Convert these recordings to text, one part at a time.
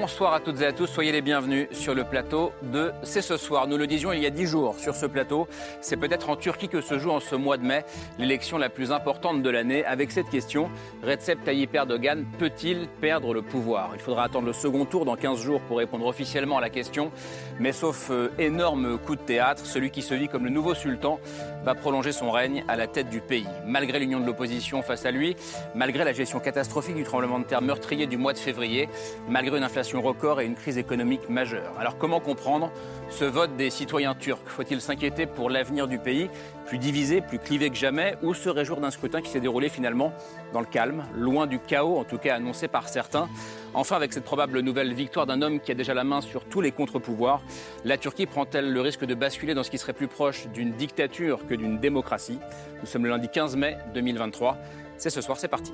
Bonsoir à toutes et à tous, soyez les bienvenus sur le plateau de C'est ce soir. Nous le disions il y a dix jours sur ce plateau, c'est peut-être en Turquie que se joue en ce mois de mai l'élection la plus importante de l'année. Avec cette question, Recep Tayyip Erdogan peut-il perdre le pouvoir? Il faudra attendre le second tour dans 15 jours pour répondre officiellement à la question, mais sauf euh, énorme coup de théâtre, celui qui se vit comme le nouveau sultan va prolonger son règne à la tête du pays. Malgré l'union de l'opposition face à lui, malgré la gestion catastrophique du tremblement de terre meurtrier du mois de février, malgré une inflation record et une crise économique majeure. Alors comment comprendre ce vote des citoyens turcs? Faut-il s'inquiéter pour l'avenir du pays, plus divisé, plus clivé que jamais, ou se réjouir d'un scrutin qui s'est déroulé finalement dans le calme, loin du chaos, en tout cas annoncé par certains? Enfin, avec cette probable nouvelle victoire d'un homme qui a déjà la main sur tous les contre-pouvoirs, la Turquie prend-elle le risque de basculer dans ce qui serait plus proche d'une dictature que d'une démocratie? Nous sommes le lundi 15 mai 2023. C'est ce soir, c'est parti.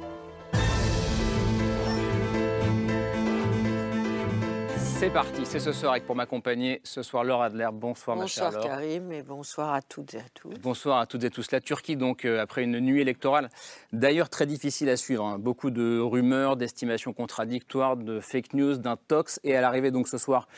C'est parti, c'est ce soir avec pour m'accompagner ce soir Laure Adler. Bonsoir, ma chère. Bonsoir Karim et bonsoir à toutes et à tous. Bonsoir à toutes et tous. La Turquie donc euh, après une nuit électorale d'ailleurs très difficile à suivre. Hein. Beaucoup de rumeurs, d'estimations contradictoires, de fake news, d'intox et à l'arrivée donc ce soir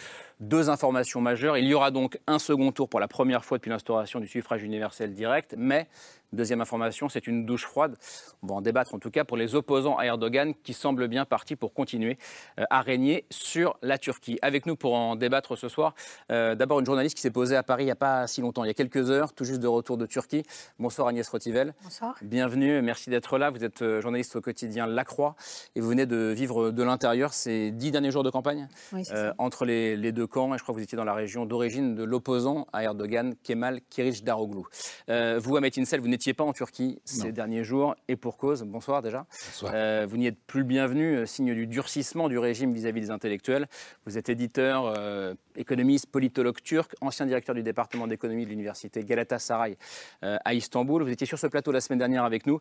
deux informations majeures. Il y aura donc un second tour pour la première fois depuis l'instauration du suffrage universel direct, mais Deuxième information, c'est une douche froide. On va en débattre en tout cas pour les opposants à Erdogan qui semblent bien partis pour continuer euh, à régner sur la Turquie. Avec nous pour en débattre ce soir, euh, d'abord une journaliste qui s'est posée à Paris il n'y a pas si longtemps, il y a quelques heures, tout juste de retour de Turquie. Bonsoir Agnès Rotivel. Bonsoir. Bienvenue, merci d'être là. Vous êtes euh, journaliste au quotidien La Croix et vous venez de vivre de l'intérieur ces dix derniers jours de campagne entre les, deux Et je crois que vous étiez dans la région d'origine de l'opposant à Erdogan, Kemal Kılıçdaroğlu. vous, Ahmet Insel, vous n'étiez pas en Turquie ces derniers jours, et pour cause. Bonsoir déjà. Euh, vous n'y êtes plus le bienvenu, euh, signe du durcissement du régime vis-à-vis des intellectuels. Vous êtes éditeur, euh, économiste, politologue turc, ancien directeur du département d'économie de l'université Galatasaray à Istanbul. Vous étiez sur ce plateau la semaine dernière avec nous,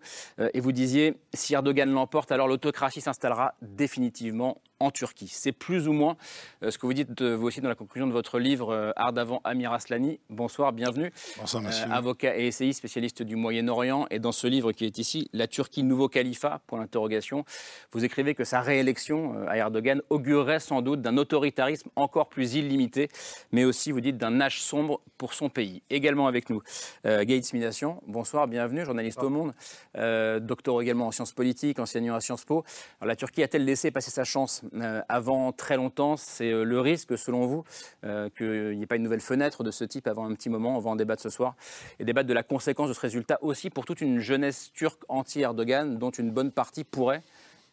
et vous disiez, si Erdogan l'emporte, alors l'autocratie s'installera définitivement en Turquie. C'est plus ou moins euh, ce que vous dites vous aussi dans la conclusion de votre livre euh, Art d'avant Amir Aslani. Bonsoir, bienvenue. Bonsoir, monsieur. Euh, avocat et essayiste spécialiste du Moyen-Orient. Et dans ce livre qui est ici, La Turquie, nouveau califat, pour l'interrogation, vous écrivez que sa réélection à Erdogan augurerait sans doute d'un autoritarisme encore plus illimité, mais aussi, vous dites, d'un âge sombre pour son pays. Également avec nous, euh, Gates Mination. Bonsoir, bienvenue, journaliste au Monde, docteur également en sciences politiques, enseignant à Sciences Po. la Turquie a-t-elle laissé passer sa chance euh, avant très longtemps? C'est euh, le risque, selon vous, euh, qu'il n'y ait pas une nouvelle fenêtre de ce type avant un petit moment. On va en débattre ce soir et débattre de la conséquence de ce résultat aussi pour toute une jeunesse turque anti-Erdogan, dont une bonne partie pourrait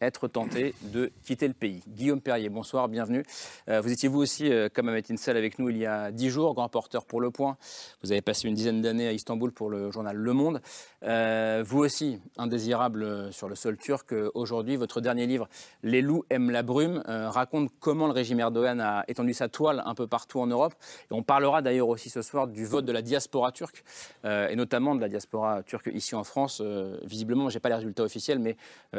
être tenté de quitter le pays. Guillaume Perrier, bonsoir, bienvenue. Euh, vous étiez vous aussi, euh, comme Ahmet Insel, avec nous il y a dix jours, grand porteur pour Le Point. Vous avez passé une dizaine d'années à Istanbul pour le journal Le Monde. Euh, vous aussi, indésirable sur le sol turc, aujourd'hui, votre dernier livre, Les loups aiment la brume, raconte comment le régime Erdogan a étendu sa toile un peu partout en Europe. On parlera d'ailleurs aussi ce soir du vote de la diaspora turque, et notamment de la diaspora turque ici en France. visiblement, je n'ai pas les résultats officiels, mais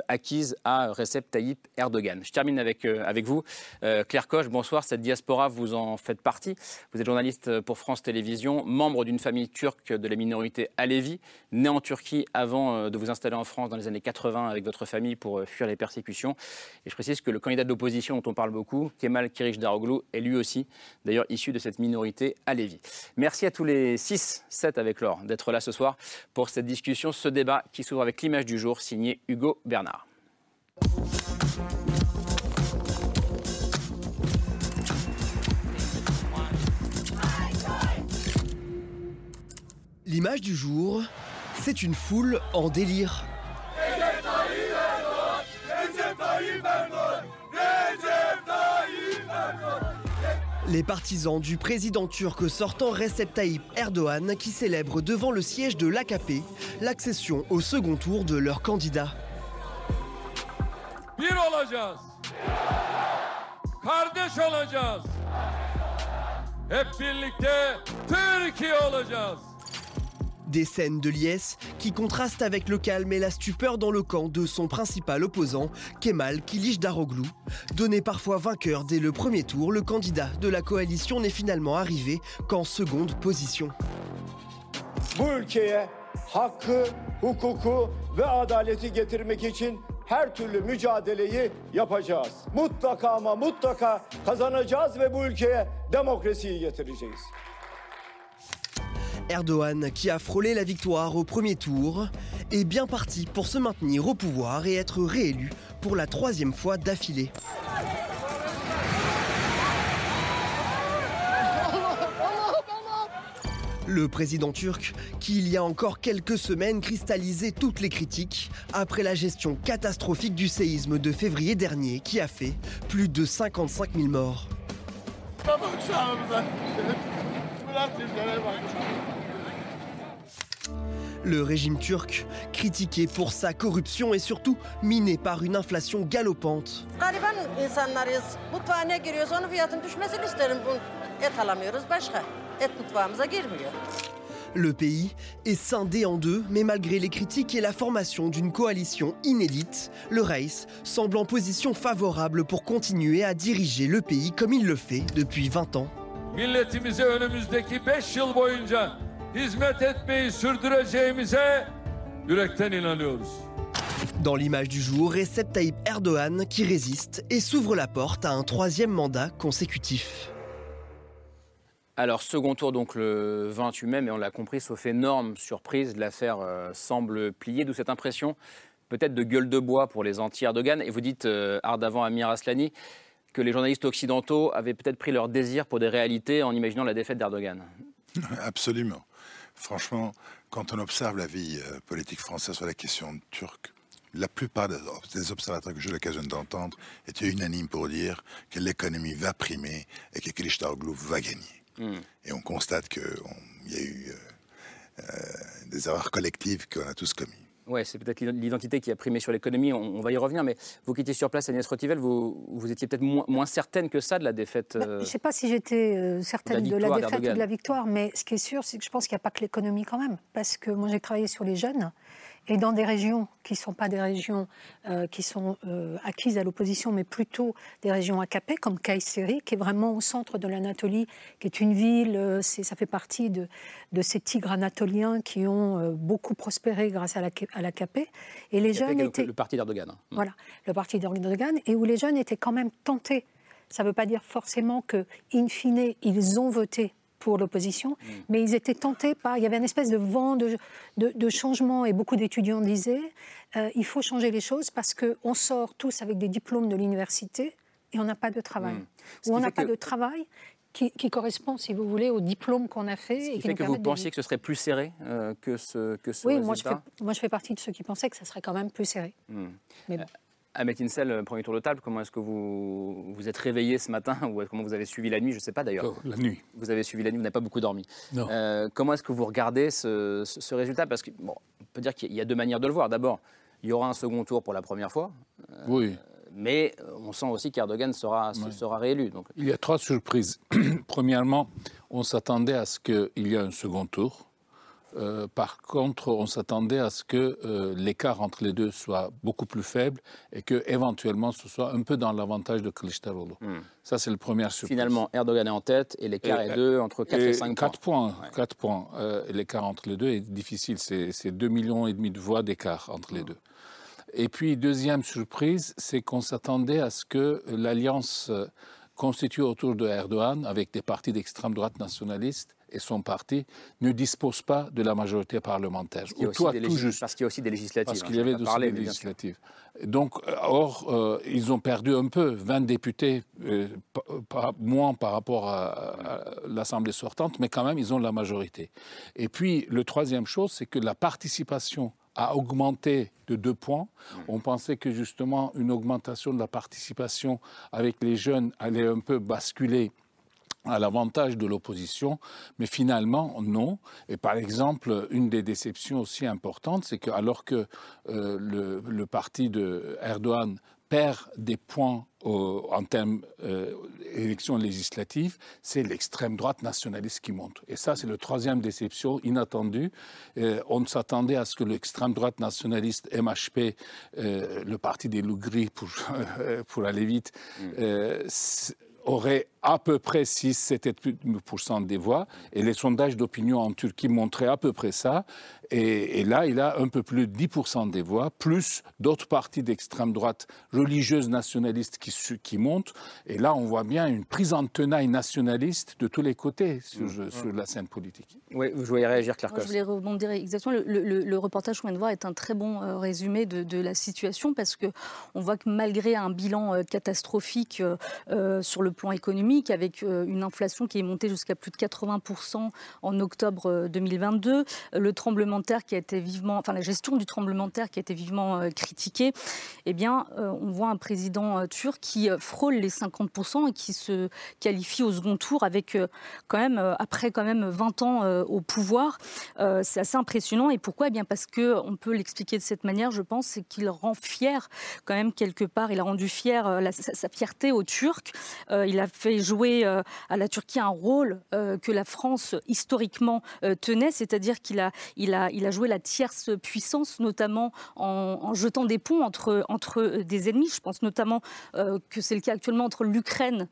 acquise à Recep Tayyip Erdogan. Je termine avec, euh, avec vous. Euh, Claire Koch, bonsoir. Cette diaspora, vous en faites partie. Vous êtes journaliste pour France Télévisions, membre d'une famille turque de la minorité Alevi, née en Turquie avant euh, de vous installer en France dans les années 80 avec votre famille pour fuir les persécutions. Et je précise que le candidat de l'opposition dont on parle beaucoup, Kemal Kılıçdaroğlu, est lui aussi d'ailleurs issu de cette minorité Alevi. Merci à tous les 6, 7 avec Laure d'être là ce soir pour cette discussion, ce débat qui s'ouvre avec l'image du jour signé Hugo Bernard. L'image du jour, c'est une foule en délire. Les partisans du président turc sortant Recep Tayyip Erdogan qui célèbrent devant le siège de l'AKP l'accession au second tour de leur candidat. Des scènes de liesse qui contrastent avec le calme et la stupeur dans le camp de son principal opposant, Kemal Daroglu. Donné parfois vainqueur dès le premier tour, le candidat de la coalition n'est finalement arrivé qu'en seconde position. Erdogan, qui a frôlé la victoire au premier tour, est bien parti pour se maintenir au pouvoir et être réélu pour la troisième fois d'affilée. Le président turc, qui il y a encore quelques semaines cristallisait toutes les critiques après la gestion catastrophique du séisme de février dernier qui a fait plus de 55 000 morts. Le régime turc, critiqué pour sa corruption et surtout miné par une inflation galopante. Le pays est scindé en deux, mais malgré les critiques et la formation d'une coalition inédite, le Reis semble en position favorable pour continuer à diriger le pays comme il le fait depuis 20 ans. Dans l'image du jour, Recep Tayyip Erdogan qui résiste et s'ouvre la porte à un troisième mandat consécutif. Alors, second tour donc le 28 mai, mais on l'a compris, sauf énorme surprise, l'affaire euh, semble plier, d'où cette impression peut-être de gueule de bois pour les anti-Erdogan. Et vous dites, euh, ardavant Amir Aslani, que les journalistes occidentaux avaient peut-être pris leur désir pour des réalités en imaginant la défaite d'Erdogan. Absolument. Franchement, quand on observe la vie euh, politique française sur la question turque, la plupart des observateurs que j'ai l'occasion d'entendre étaient unanimes pour dire que l'économie va primer et que Kılıçdaroğlu va gagner. Hmm. Et on constate qu'il y a eu euh, euh, des erreurs collectives qu'on a tous commises. Oui, c'est peut-être l'identité qui a primé sur l'économie, on, va y revenir, mais vous qui étiez sur place, Agnès Rotivel, vous, vous étiez peut-être moins, certaine que ça de la défaite. Bah, je ne sais pas si j'étais certaine de la, de la défaite ou de la victoire, mais ce qui est sûr, c'est que je pense qu'il n'y a pas que l'économie quand même, parce que moi j'ai travaillé sur les jeunes, et dans des régions qui ne sont pas des régions euh, qui sont euh, acquises à l'opposition, mais plutôt des régions AKP, comme Kayseri, qui est vraiment au centre de l'Anatolie, qui est une ville, euh, ça fait partie de, de, ces tigres anatoliens qui ont beaucoup prospéré grâce à l'AKP. Et les jeunes étaient... Le parti d'Erdogan. Hein. Voilà, le parti d'Erdogan, et où les jeunes étaient quand même tentés. Ça ne veut pas dire forcément que, in fine, ils ont voté pour l'opposition, mm. mais ils étaient tentés par. Il y avait une espèce de vent de, de, changement et beaucoup d'étudiants disaient euh, il faut changer les choses parce qu'on sort tous avec des diplômes de l'université et on n'a pas de travail. Mm. Ou on n'a pas de travail qui, correspond, si vous voulez, au diplôme qu'on a fait. Ce qui et fait que vous pensiez que ce serait plus serré euh, que ce, que ce oui, moi je, fais, moi je fais partie de ceux qui pensaient que ça serait quand même plus serré. Mm. Mais bon. Ahmed Insel, euh, premier tour de table, comment est-ce que vous vous êtes réveillé ce matin ou comment vous avez suivi la nuit Je ne sais pas d'ailleurs. Oh, la nuit. Vous avez suivi la nuit, vous n'avez pas beaucoup dormi. Euh, comment est-ce que vous regardez ce, résultat? Parce qu'on bon, peut dire qu'il y a deux manières de le voir. D'abord, il y aura un second tour pour la première fois. Euh, oui. Mais on sent aussi qu'Erdogan sera, sera réélu. Donc. Il y a trois surprises. Premièrement, on s'attendait à ce qu'il y ait un second tour. Euh, par contre, on s'attendait à ce que euh, l'écart entre les deux soit beaucoup plus faible et que éventuellement ce soit un peu dans l'avantage de Kılıçdaroğlu. Hmm. Ça, c'est le premier surprise. Finalement, Erdogan est en tête et l'écart est deux entre 4 et, 5 4 points. 4 points. Euh, l'écart entre les deux est difficile. C'est 2 millions et demi de voix d'écart entre les hmm. deux. Et puis, deuxième surprise, c'est qu'on s'attendait à ce que l'alliance constituée autour de Erdogan, avec des partis d'extrême droite nationalistes, et son parti ne disposent pas de la majorité parlementaire. Parce qu'il y a aussi des législatives. Parce qu'il y avait aussi des législatives. Donc, euh, or, euh, ils ont perdu un peu, 20 députés, euh, moins par rapport à, l'Assemblée sortante, mais quand même, ils ont la majorité. Et puis, le troisième chose, c'est que la participation a augmenté de deux points. Mmh. On pensait que justement une augmentation de la participation avec les jeunes allait un peu basculer à l'avantage de l'opposition, mais finalement non. Et par exemple, une des déceptions aussi importantes, c'est que alors que euh, le, parti de Erdogan perd des points en termes d'élections législatives, c'est l'extrême droite nationaliste qui monte. Et ça, c'est la troisième déception inattendue. on s'attendait à ce que l'extrême droite nationaliste MHP, le parti des loups gris pour, pour aller vite, mm. Aurait à peu près 6-7% des voix. Et les sondages d'opinion en Turquie montraient à peu près ça. Et, là, il a un peu plus de 10% des voix, plus d'autres partis d'extrême droite religieuse nationaliste qui, qui montent. Et là, on voit bien une prise en tenaille nationaliste de tous les côtés sur, mmh. la scène politique. Oui, vous voulez réagir, Claire Je voulais rebondir exactement. Le, reportage qu'on vient de voir est un très bon euh, résumé de, la situation parce qu'on voit que malgré un bilan euh, catastrophique euh, sur le plan économique, avec euh, une inflation qui est montée jusqu'à plus de 80% en octobre 2022, euh, le tremblement qui a été vivement, enfin la gestion du tremblement de terre qui a été vivement euh, critiquée, eh bien, on voit un président turc qui frôle les 50% et qui se qualifie au second tour avec quand même, après quand même 20 ans au pouvoir. c'est assez impressionnant. Et pourquoi? Eh bien parce que on peut l'expliquer de cette manière, je pense, c'est qu'il rend fier quand même quelque part. Il a rendu fier sa, fierté aux Turcs. il a fait joué euh, à la Turquie un rôle euh, que la France historiquement euh, tenait, c'est-à-dire qu'il a, il a, il a joué la tierce puissance, notamment en, jetant des ponts entre, entre des ennemis. Je pense notamment que c'est le cas actuellement entre l'Ukraine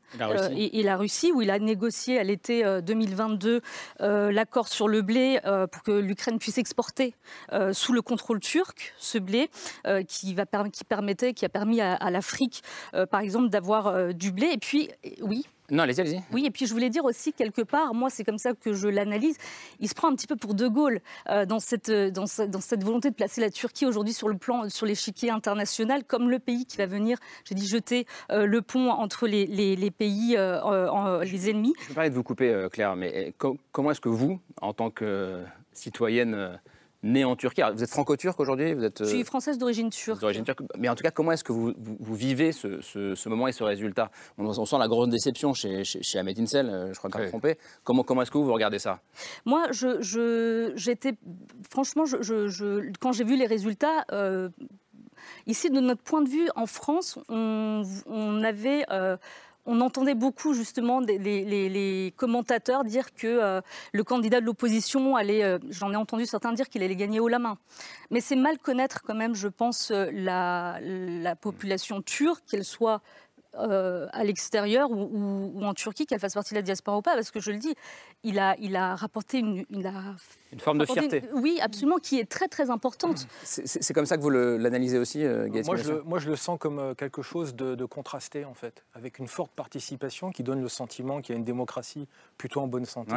et, la Russie, où il a négocié à l'été 2022 l'accord sur le blé pour que l'Ukraine puisse exporter sous le contrôle turc ce blé qui, va, qui permettait, qui a permis à, à l'Afrique, par exemple, d'avoir du blé. Et puis, oui, non, allez-y, allez-y. Oui, et puis je voulais dire aussi, quelque part, moi, c'est comme ça que je l'analyse, il se prend un petit peu pour De Gaulle euh, dans, cette, euh, dans, dans, cette volonté de placer la Turquie aujourd'hui sur le plan, sur l'échiquier international, comme le pays qui va venir, j'ai dit, jeter euh, le pont entre les, les, pays, les ennemis. Je me permets de vous couper, Claire, mais comment est-ce que vous, en tant que citoyenne né en Turquie. vous êtes franco-turc aujourd'hui vous êtes, Je suis euh, française d'origine turque. turque. Mais en tout cas, comment est-ce que vous, vous, vivez ce, ce, moment et ce résultat? On, sent la grande déception chez, chez, Ahmed Insel, euh, je crois que me trompé. Comment, comment est-ce que vous, vous regardez ça? Moi, je, j'étais. Franchement, je, quand j'ai vu les résultats. Euh, ici, de notre point de vue, en France, on, on avait on entendait beaucoup justement les, commentateurs dire que euh, le candidat de l'opposition allait, euh, j'en ai entendu certains dire qu'il allait gagner haut la main. Mais c'est mal connaître quand même, je pense, euh, la, la population turque, qu'elle soit euh, à l'extérieur ou, en Turquie, qu'elle fasse partie de la diaspora ou pas, parce que je le dis, il a, il a rapporté une, une, forme de fierté. oui, absolument, qui est très très importante. C'est comme ça que vous l'analysez aussi, euh, moi je, le, moi, je le sens comme euh, quelque chose de, contrasté, en fait, avec une forte participation qui donne le sentiment qu'il y a une démocratie plutôt en bonne santé.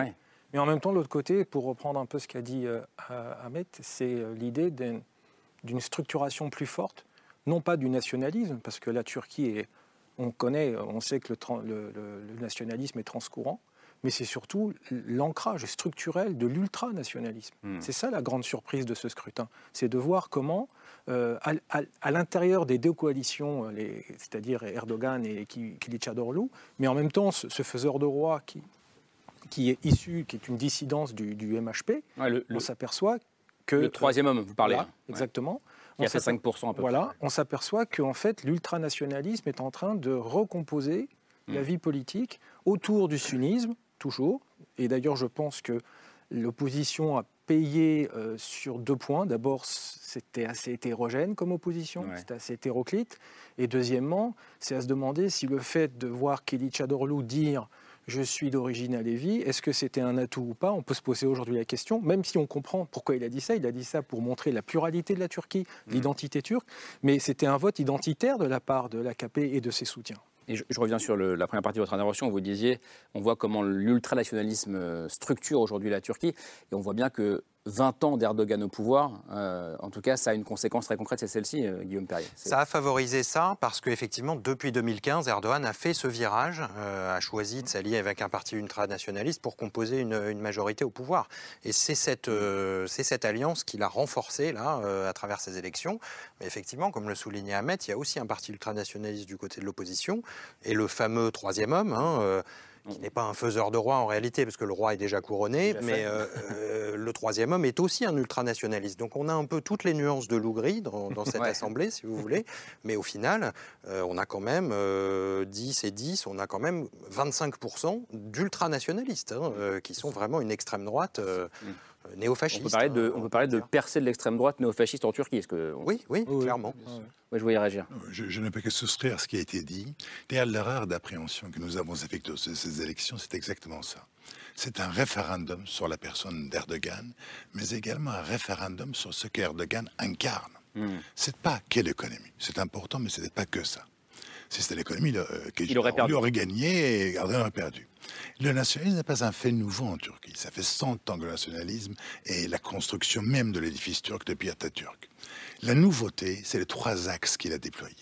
Mais en même temps, de l'autre côté, pour reprendre un peu ce qu'a dit Ahmed, c'est l'idée d'une structuration plus forte, non pas du nationalisme, parce que la Turquie est on connaît, on sait que le, nationalisme est transcourant, mais c'est surtout l'ancrage structurel de l'ultranationalisme. Hmm. C'est ça la grande surprise de ce scrutin, c'est de voir comment, euh, à, l'intérieur des deux coalitions, euh, c'est-à-dire Erdogan et Kılıçdaroğlu, mais en même temps ce, faiseur de roi qui, qui est issu, qui est une dissidence du, MHP, on s'aperçoit que... Le troisième homme, vous parlez. Exactement qui a fait 5% à peu voilà, on s'aperçoit qu'en fait, l'ultranationalisme est en train de recomposer la vie politique autour du sunnisme, toujours. Et d'ailleurs, je pense que l'opposition a payé euh, sur deux points. D'abord, c'était assez hétérogène comme opposition, c'était assez hétéroclite. Et deuxièmement, c'est à se demander si le fait de voir Kelly Chadorlou dire je suis d'origine alévi, est-ce que c'était un atout ou pas? On peut se poser aujourd'hui la question, même si on comprend pourquoi il a dit ça. Il a dit ça pour montrer la pluralité de la Turquie, mmh. l'identité turque, mais c'était un vote identitaire de la part de l'AKP et de ses soutiens. Et je, reviens sur la première partie de votre intervention. Vous disiez, on voit comment l'ultranationalisme euh, structure aujourd'hui la Turquie, et on voit bien que 20 ans d'Erdogan au pouvoir, euh, en tout cas, ça a une conséquence très concrète, c'est celle-ci, euh, Guillaume Perrier. Ça a favorisé ça parce qu'effectivement, depuis 2015, Erdogan a fait ce virage, euh, a choisi de s'allier avec un parti ultranationaliste pour composer une, majorité au pouvoir. Et c'est cette, c'est cette alliance qu'il a renforcée là, à travers ces élections. Mais effectivement, comme le soulignait Ahmed, il y a aussi un parti ultranationaliste du côté de l'opposition, et le fameux troisième homme. Hein, qui n'est pas un faiseur de roi en réalité, parce que le roi est déjà couronné, mais le troisième homme est aussi un ultranationaliste. Donc on a un peu toutes les nuances de loup gris dans, cette assemblée, si vous voulez, mais au final, on a quand même 10 et 10, on a quand même 25% d'ultranationalistes, hein, qui sont vraiment une extrême droite. Mm. Euh, néo-fasciste. On peut parler de, on peut parler de percée de l'extrême droite néo-fasciste en Turquie. Est-ce que... Oui, oui, clairement. Oui, je voulais réagir. Je, ne peux que souscrire à ce qui a été dit. D'ailleurs, l'erreur d'appréhension que nous avons effectuée sur ces élections, c'est exactement ça. C'est un référendum sur la personne d'Erdogan, mais également un référendum sur ce qu'Erdogan incarne. Hmm. C'est pas quelle économie. C'est important, mais ce n'est pas que ça. Si c'était l'économie, euh, il aurait perdu. Aurait gagné et Erdogan aurait perdu. Le nationalisme n'est pas un fait nouveau en Turquie. Ça fait 100 ans que le nationalisme est la construction même de l'édifice turc depuis Atatürk. La nouveauté, c'est les trois axes qu'il a déployés.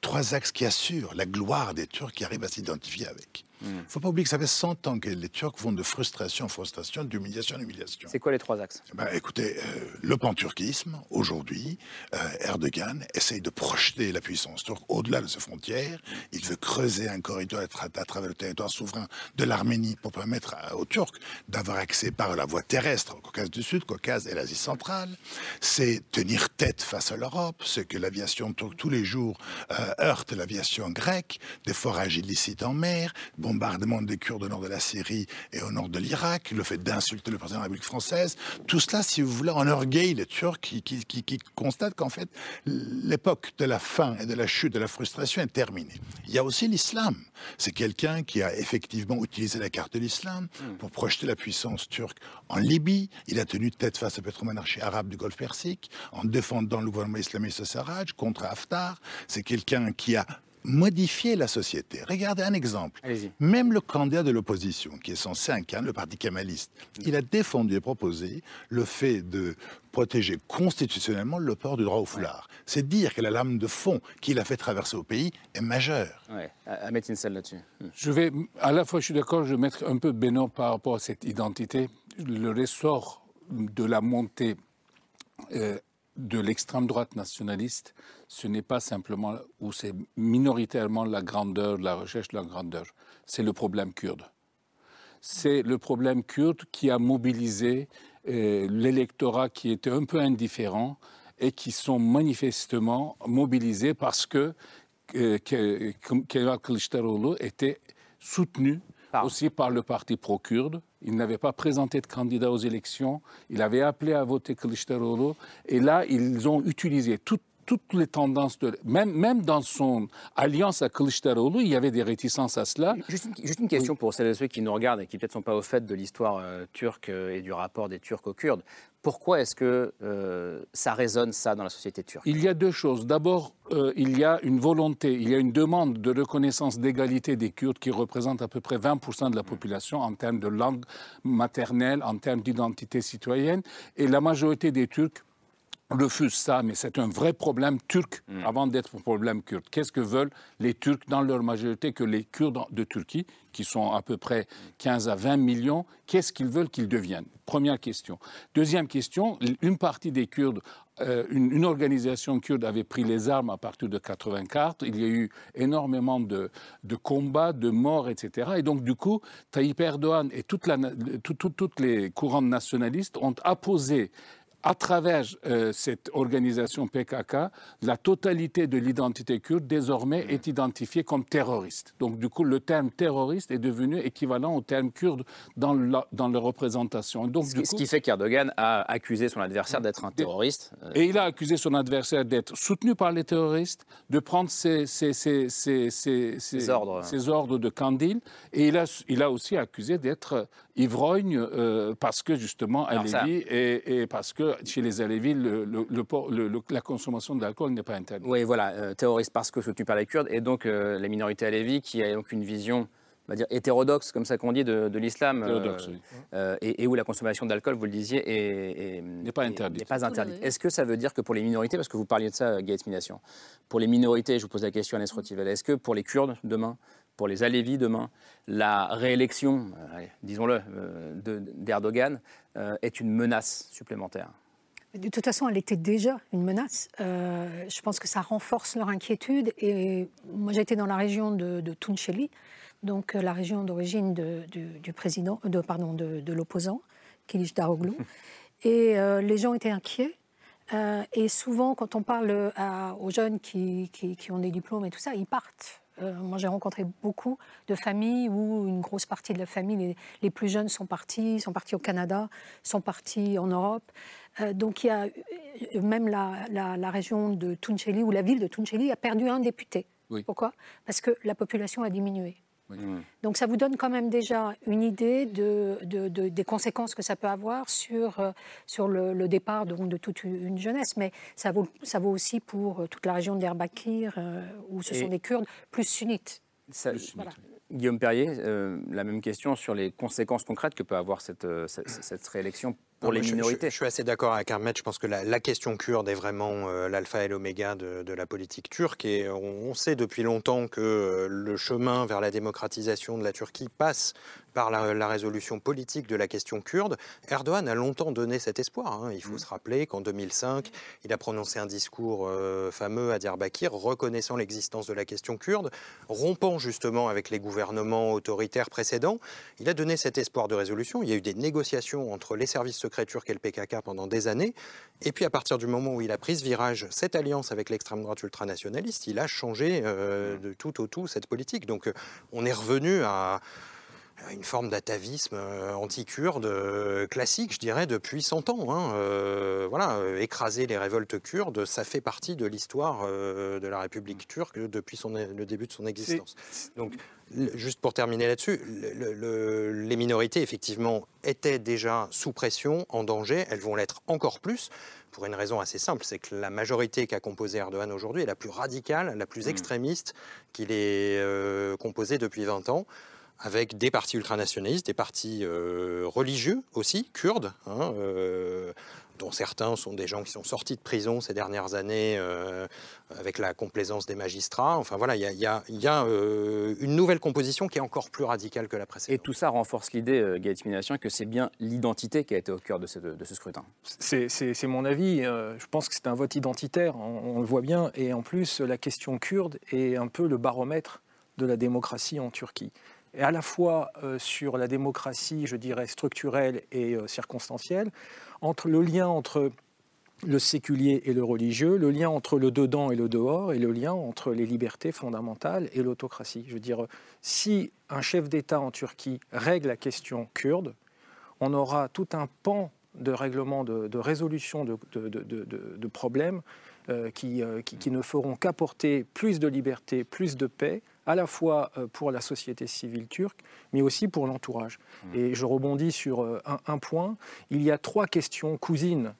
Trois axes qui assurent la gloire des Turcs qui arrivent à s'identifier avec. Il ne faut pas oublier que ça fait 100 ans que les Turcs vont de frustration en frustration, d'humiliation en humiliation. C'est quoi les trois axes? Ben, Écoutez, euh, le panturquisme, aujourd'hui, euh, Erdogan essaye de projeter la puissance turque au-delà de ses frontières. Il veut creuser un corridor à, travers le territoire souverain de l'Arménie pour permettre aux Turcs d'avoir accès par la voie terrestre au Caucase du Sud, Caucase et l'Asie centrale. C'est tenir tête face à l'Europe, ce que l'aviation turque tous les jours euh, heurte l'aviation grecque, des forages illicites en mer, bombardement des Kurdes au nord de la Syrie et au nord de l'Irak, le fait d'insulter le président de la République française, tout cela, si vous voulez, en orgueil les Turcs qui, qui, qui, constatent qu'en fait, l'époque de la faim et de la chute, de la frustration est terminée. Il y a aussi l'islam. C'est quelqu'un qui a effectivement utilisé la carte de l'islam pour projeter la puissance turque en Libye. Il a tenu tête face à pétromonarchie arabe du Golfe Persique en défendant le gouvernement islamiste Sarraj contre Haftar. C'est quelqu'un qui a modifier la société. Regardez un exemple. Même le candidat de l'opposition, qui est censé incarner le parti kamaliste, il a défendu et proposé le fait de protéger constitutionnellement le port du droit au foulard. C'est dire que la lame de fond qu'il a fait traverser au pays est majeure. Ouais. À mettre une salle là-dessus. Hmm. Je vais, à la fois, je suis d'accord, je vais mettre un peu bénin par rapport à cette identité. Le ressort de la montée euh, de l'extrême droite nationaliste, ce n'est pas simplement, ou c'est minoritairement la grandeur, la recherche de la grandeur, c'est le problème kurde. C'est le problème kurde qui a mobilisé euh, l'électorat qui était un peu indifférent et qui sont manifestement mobilisés parce que euh, Kemal Kılıçdaroğlu était soutenu aussi par le parti pro-kurde. Il n'avait pas présenté de candidat aux élections. Il avait appelé à voter Kılıçdaroğlu. Et là, ils ont utilisé toutes les tendances, de, même, même dans son alliance à Kılıçdaroğlu, il y avait des réticences à cela. Juste une, question pour celles et ceux qui nous regardent et qui peut-être ne sont pas au fait de l'histoire euh, turque euh, et du rapport des Turcs aux Kurdes. Pourquoi est-ce que euh, ça résonne, ça, dans la société turque? Il y a deux choses. D'abord, euh, il y a une volonté, il y a une demande de reconnaissance d'égalité des Kurdes qui représentent à peu près 20% de la population en termes de langue maternelle, en termes d'identité citoyenne. Et la majorité des Turcs refusent ça, mais c'est un vrai problème turc mm. avant d'être un problème kurde. Qu'est-ce que veulent les Turcs dans leur majorité que les Kurdes de Turquie, qui sont à peu près 15 à 20 millions, qu'est-ce qu'ils veulent qu'ils deviennent? Première question. Deuxième question, une partie des Kurdes, euh, une, organisation kurde avait pris les armes à partir de 84. Il y a eu énormément de, combats, de morts, etc. Et donc, du coup, Tayyip Erdogan et toute la, toutes les courants nationalistes ont apposé à travers euh, cette organisation PKK, la totalité de l'identité kurde désormais est identifiée comme terroriste. Donc du coup, le terme terroriste est devenu équivalent au terme kurde dans la, dans la représentation. Donc, ce, qui, fait qu'Erdogan a accusé son adversaire d'être un terroriste. Euh. Et il a accusé son adversaire d'être soutenu par les terroristes, de prendre ses, ordres. ses ordres de Kandil, et il a, il a aussi accusé d'être ivrogne euh, parce que justement Alevi et, parce que chez les Alevis le, la consommation d'alcool n'est pas interdite. Oui, voilà, euh, terroriste parce que soutenu par les Kurdes et donc euh, la minorité Alevi qui a donc une vision on va dire hétérodoxe, comme ça qu'on dit, de, l'islam, et, où la consommation d'alcool, vous le disiez, n'est pas interdite. Pas interdite. Est-ce que ça veut dire que pour les minorités, parce que vous parliez de ça, Gaël Mination, pour les minorités, je vous pose la question, Agnès Rotivel, est-ce que pour les Kurdes, demain, pour les Alévis demain, la réélection, euh, disons-le, euh, d'Erdogan euh, est une menace supplémentaire de toute façon, elle était déjà une menace. je pense que ça renforce leur inquiétude. Et moi, j'étais dans la région de, de donc la région d'origine du, président, de, pardon, de, l'opposant, Kilic Daroglu. Et les gens étaient inquiets. et souvent, quand on parle aux jeunes qui, qui, ont des diplômes et tout ça, ils partent. Euh, moi, j'ai rencontré beaucoup de familles où une grosse partie de la famille, les, plus jeunes sont partis, sont partis au Canada, sont partis en Europe. Euh, donc, il y a euh, même la, région de Tuncheli, ou la ville de Tuncheli, a perdu un député. Pourquoi? Parce que la population a diminué. Mm. Donc ça vous donne quand même déjà une idée de, des conséquences que ça peut avoir sur, euh, sur le, départ de toute une jeunesse. Mais ça vaut, ça vaut aussi pour euh, toute la région d'Erbakir, euh, où ce sont des Kurdes plus sunnites. Guillaume Perrier, la même question sur les conséquences concrètes que peut avoir cette, cette réélection pour les minorités. Je, suis assez d'accord avec Ahmed. Je pense que la, question kurde est vraiment euh, l'alpha et l'oméga de, la politique turque. Et on, sait depuis longtemps que euh, le chemin vers la démocratisation de la Turquie passe par la, résolution politique de la question kurde. Erdogan a longtemps donné cet espoir. Hein. Il faut mm. se rappeler qu'en 2005, il a prononcé un discours euh, fameux à Diyarbakir reconnaissant l'existence de la question kurde, rompant justement avec les gouvernements autoritaires précédents. Il a donné cet espoir de résolution. Il y a eu des négociations entre les services secret turc et le PKK pendant des années. Et puis à partir du moment où il a pris ce virage, cette alliance avec l'extrême droite ultranationaliste, il a changé euh, de tout au tout cette politique. Donc euh, on est revenu à une forme d'atavisme euh, anti-kurde classique, je dirais, depuis 100 ans. Hein. voilà, écraser les révoltes kurdes, ça fait partie de l'histoire de la République turque depuis son, le début de son existence. Donc Juste pour terminer là-dessus, les minorités, effectivement, étaient déjà sous pression, en danger. Elles vont l'être encore plus, pour une raison assez simple c'est que la majorité qu'a composée Erdogan aujourd'hui est la plus radicale, la plus mmh. extrémiste qu'il ait euh, composée depuis 20 ans avec des partis ultranationalistes, des partis euh, religieux aussi, kurdes, hein, euh, dont certains sont des gens qui sont sortis de prison ces dernières années euh, avec la complaisance des magistrats. Enfin voilà, il y a, une nouvelle composition qui est encore plus radicale que la précédente. Et tout ça renforce l'idée, euh, que c'est bien l'identité qui a été au cœur de ce, de ce scrutin. C'est mon avis. je pense que c'est un vote identitaire, on, on le voit bien. Et en plus, la question kurde est un peu le baromètre de la démocratie en Turquie et à la fois euh, sur la démocratie, je dirais, structurelle et euh, circonstancielle, entre le lien entre le séculier et le religieux, le lien entre le dedans et le dehors, et le lien entre les libertés fondamentales et l'autocratie. Je veux dire, si un chef d'État en Turquie règle la question kurde, on aura tout un pan de règlement, de, résolution de, de, problèmes euh, qui, ne feront qu'apporter plus de liberté, plus de paix, à la fois euh, pour la société civile turque, mais aussi pour l'entourage. Mmh. Et je rebondis sur euh, un, point. Il y a trois questions cousines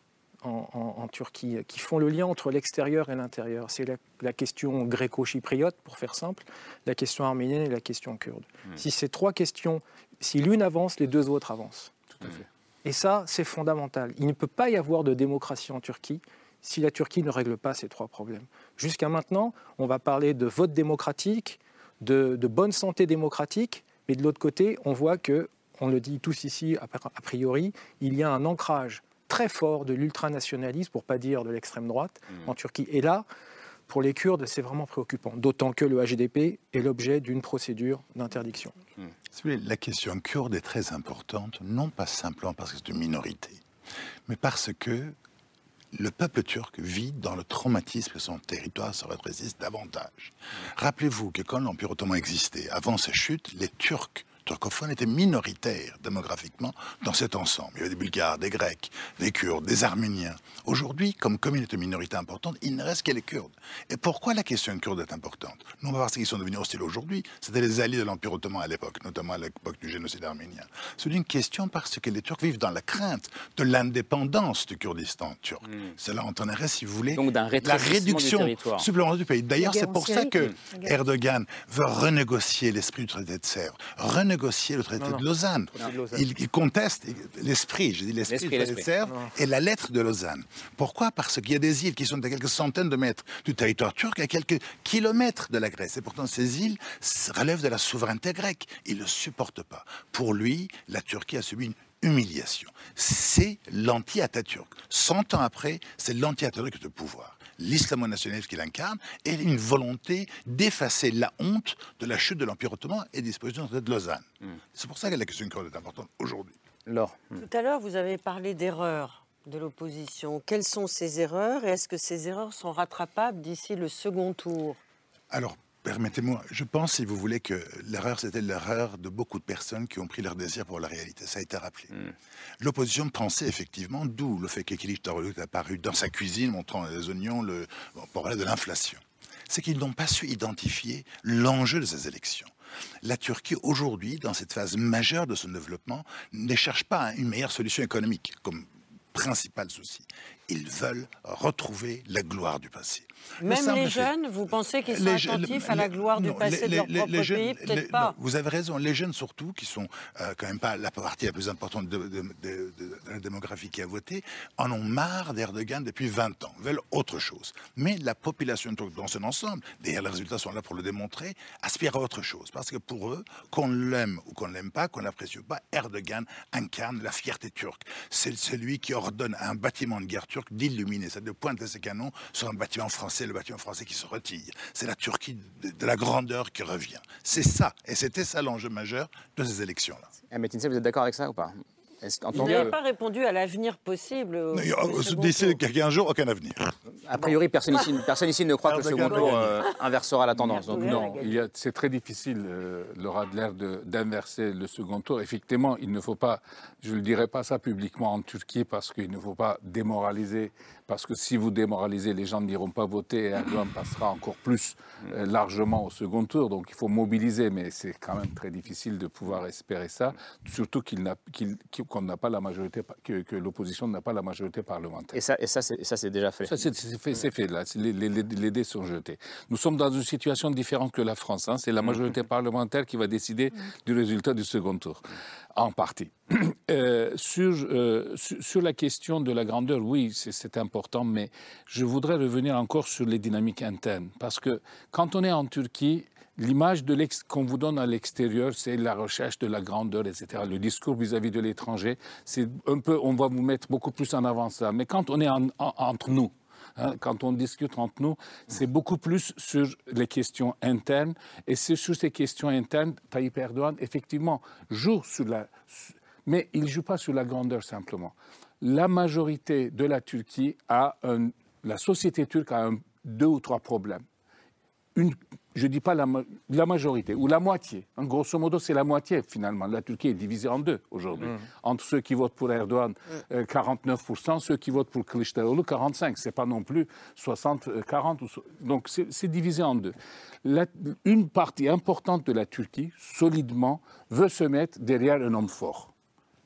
en, Turquie qui font le lien entre l'extérieur et l'intérieur. C'est la, question gréco-chypriote, pour faire simple, la question arménienne et la question kurde. Mmh. Si ces trois questions, si l'une avance, les deux autres avancent. Tout à fait. Et ça, c'est fondamental. Il ne peut pas y avoir de démocratie en Turquie si la Turquie ne règle pas ces trois problèmes. Jusqu'à maintenant, on va parler de vote démocratique, de, bonne santé démocratique, mais de l'autre côté, on voit que, on le dit tous ici a priori, il y a un ancrage très fort de l'ultranationalisme, pour pas dire de l'extrême droite, mmh. en Turquie. Et là, pour les Kurdes, c'est vraiment préoccupant, d'autant que le HDP est l'objet d'une procédure d'interdiction. Mmh. La question kurde est très importante, non pas simplement parce que c'est une minorité, mais parce que le peuple turc vit dans le traumatisme que son territoire se rétrécisse davantage. Rappelez-vous que quand l'Empire ottoman existait, avant sa chute, les Turcs turcophones étaient minoritaires démographiquement dans cet ensemble. Il y avait des Bulgares, des Grecs, des Kurdes, des Arméniens. Aujourd'hui, comme communauté minorité importante, il ne reste que les Kurdes. Et pourquoi la question kurde est importante? Non pas parce qu'ils sont devenus hostiles aujourd'hui, c'était les alliés de l'Empire ottoman à l'époque, notamment à l'époque du génocide arménien. C'est une question parce que les Turcs vivent dans la crainte de l'indépendance du Kurdistan turc. Hmm. Cela entraînerait, si vous voulez, Donc la réduction supplémentaire du pays. D'ailleurs, c'est pour ça que Erdogan veut renégocier l'esprit du traité de Sèvres, négocier le traité de Lausanne. Il, conteste l'esprit, je dis l'esprit et la lettre de Lausanne. Pourquoi? Parce qu'il y a des îles qui sont à quelques centaines de mètres du territoire turc, à quelques kilomètres de la Grèce. Et pourtant, ces îles relèvent de la souveraineté grecque. Il ne le supporte pas. Pour lui, la Turquie a subi une humiliation. C'est l'anti-Atatürk. Cent ans après, c'est l'anti-Atatürk de pouvoir. L'islamo-nationalisme qu'il incarne et une volonté d'effacer la honte de la chute de l'Empire ottoman et des dispositions de Lausanne. Hmm. C'est pour ça que la question kurde est importante aujourd'hui. Hmm. Tout à l'heure, vous avez parlé d'erreurs de l'opposition. Quelles sont ces erreurs et est-ce que ces erreurs sont rattrapables d'ici le second tour? Alors, Permettez-moi, je pense, si vous voulez, que l'erreur, c'était l'erreur de beaucoup de personnes qui ont pris leur désir pour la réalité. Ça a été rappelé. Hmm. L'opposition pensait effectivement, d'où le fait qu'Ekilich est apparu dans sa cuisine, montrant les oignons, le, pour parler de l'inflation. C'est qu'ils n'ont pas su identifier l'enjeu de ces élections. La Turquie, aujourd'hui, dans cette phase majeure de son développement, ne cherche pas une meilleure solution économique, comme principal souci. Ils veulent retrouver la gloire du passé. Même les jeunes, vous pensez qu'ils sont attentifs à la gloire du passé de leur propre pays? Peut-être pas. vous avez raison. Les jeunes surtout, qui sont euh, quand même pas la partie la plus importante de, la démographie qui a voté, en ont marre d'Erdogan depuis 20 ans, veulent autre chose. Mais la population dans son ensemble, d'ailleurs les résultats sont là pour le démontrer, aspire à autre chose. Parce que pour eux, qu'on l'aime ou qu'on ne l'aime pas, qu'on n'apprécie pas, Erdogan incarne la fierté turque. C'est celui qui ordonne à un bâtiment de guerre turc d'illuminer, c'est de pointer ses canons sur un bâtiment français c'est le bâtiment français qui se retire. C'est la Turquie de, la grandeur qui revient. C'est ça, et c'était ça l'enjeu majeur de ces élections-là. Eh, vous êtes d'accord avec ça ou pas? Vous n'avez pas répondu à l'avenir possible. D'ici un jour, aucun avenir. A priori, personne ici, personne ici ne croit que le second tour euh, inversera la tendance. non, c'est très difficile, euh, Laura Adler, d'inverser le second tour. Effectivement, il ne faut pas, je ne dirai pas ça publiquement en Turquie parce qu'il ne faut pas démoraliser parce que si vous démoralisez, les gens n'iront pas voter et Erdogan passera encore plus euh, largement au second tour. Donc il faut mobiliser, mais c'est quand même très difficile de pouvoir espérer ça, surtout n'a, qu'on n'a pas la majorité, que, l'opposition n'a pas la majorité parlementaire. Et ça, et ça, c'est, déjà fait. Ça, c'est, fait, c'est fait là. Les, les, dés sont jetés. Nous sommes dans une situation différente que la France. Hein. C'est la majorité parlementaire qui va décider du résultat du second tour en partie. Euh, euh, sur, la question de la grandeur, oui, c'est important, mais je voudrais revenir encore sur les dynamiques internes. Parce que quand on est en Turquie, l'image qu'on vous donne à l'extérieur, c'est la recherche de la grandeur, etc. Le discours vis-à-vis de l'étranger, c'est un peu, on va vous mettre beaucoup plus en avant ça. Mais quand on est entre nous, Hein, quand on discute entre nous, c'est beaucoup plus sur les questions internes. Et c'est sur ces questions internes, Tayyip Erdogan, effectivement, joue sur la. Mais il ne joue pas sur la grandeur simplement. La majorité de la Turquie a un. La société turque a un, deux ou trois problèmes. Une je ne dis pas la, majorité, ou la moitié. En grosso modo, c'est la moitié finalement. La Turquie est divisée en deux aujourd'hui. Mm. Entre ceux qui votent pour Erdogan, 49%, mm. euh, ceux qui votent pour Kılıçdaroğlu, 45%. Ce n'est pas non plus 60-40. Euh, donc c'est divisé en deux. une partie importante de la Turquie, solidement, veut se mettre derrière un homme fort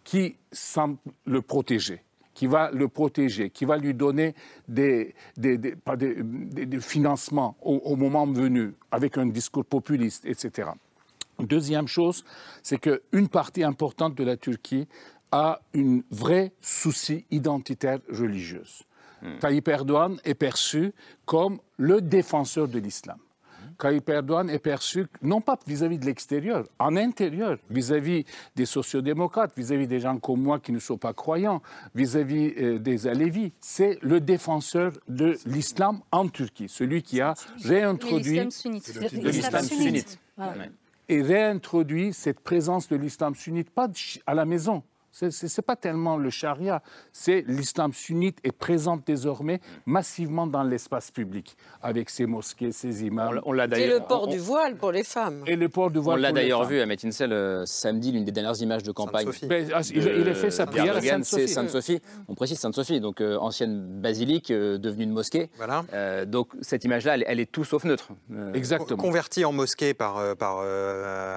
qui semble le protéger qui va le protéger, qui va lui donner des, des, des, financements au, moment venu, avec un discours populiste, etc. Deuxième chose, c'est qu'une partie importante de la Turquie a un vrai souci identitaire religieuse. Hmm. Tayyip Erdogan est perçu comme le défenseur de l'islam. Tayyip Erdogan est perçu, non pas vis-à-vis de l'extérieur, en intérieur, vis-à-vis des sociodémocrates, vis-à-vis des gens comme moi qui ne sont pas croyants, vis-à-vis euh, des Alévis. C'est le défenseur de l'islam en Turquie, celui qui a réintroduit l'islam sunnite. Et réintroduit cette présence de l'islam sunnite, pas à la maison, ce n'est pas tellement le charia, c'est l'islam sunnite est présent désormais massivement dans l'espace public, avec ses mosquées, ses imams. On, l'a d'ailleurs. Et le port du voile pour les femmes. Et le port du voile. On l'a d'ailleurs vu à Metincel euh, samedi, l'une des dernières images de campagne. Ben, ah, il, a fait sa prière à Sainte-Sophie. Sainte-Sophie. On précise Sainte-Sophie, donc euh, ancienne basilique euh, devenue une mosquée. Voilà. donc cette image-là, elle, est tout sauf neutre. Exactement. Convertie en mosquée par, par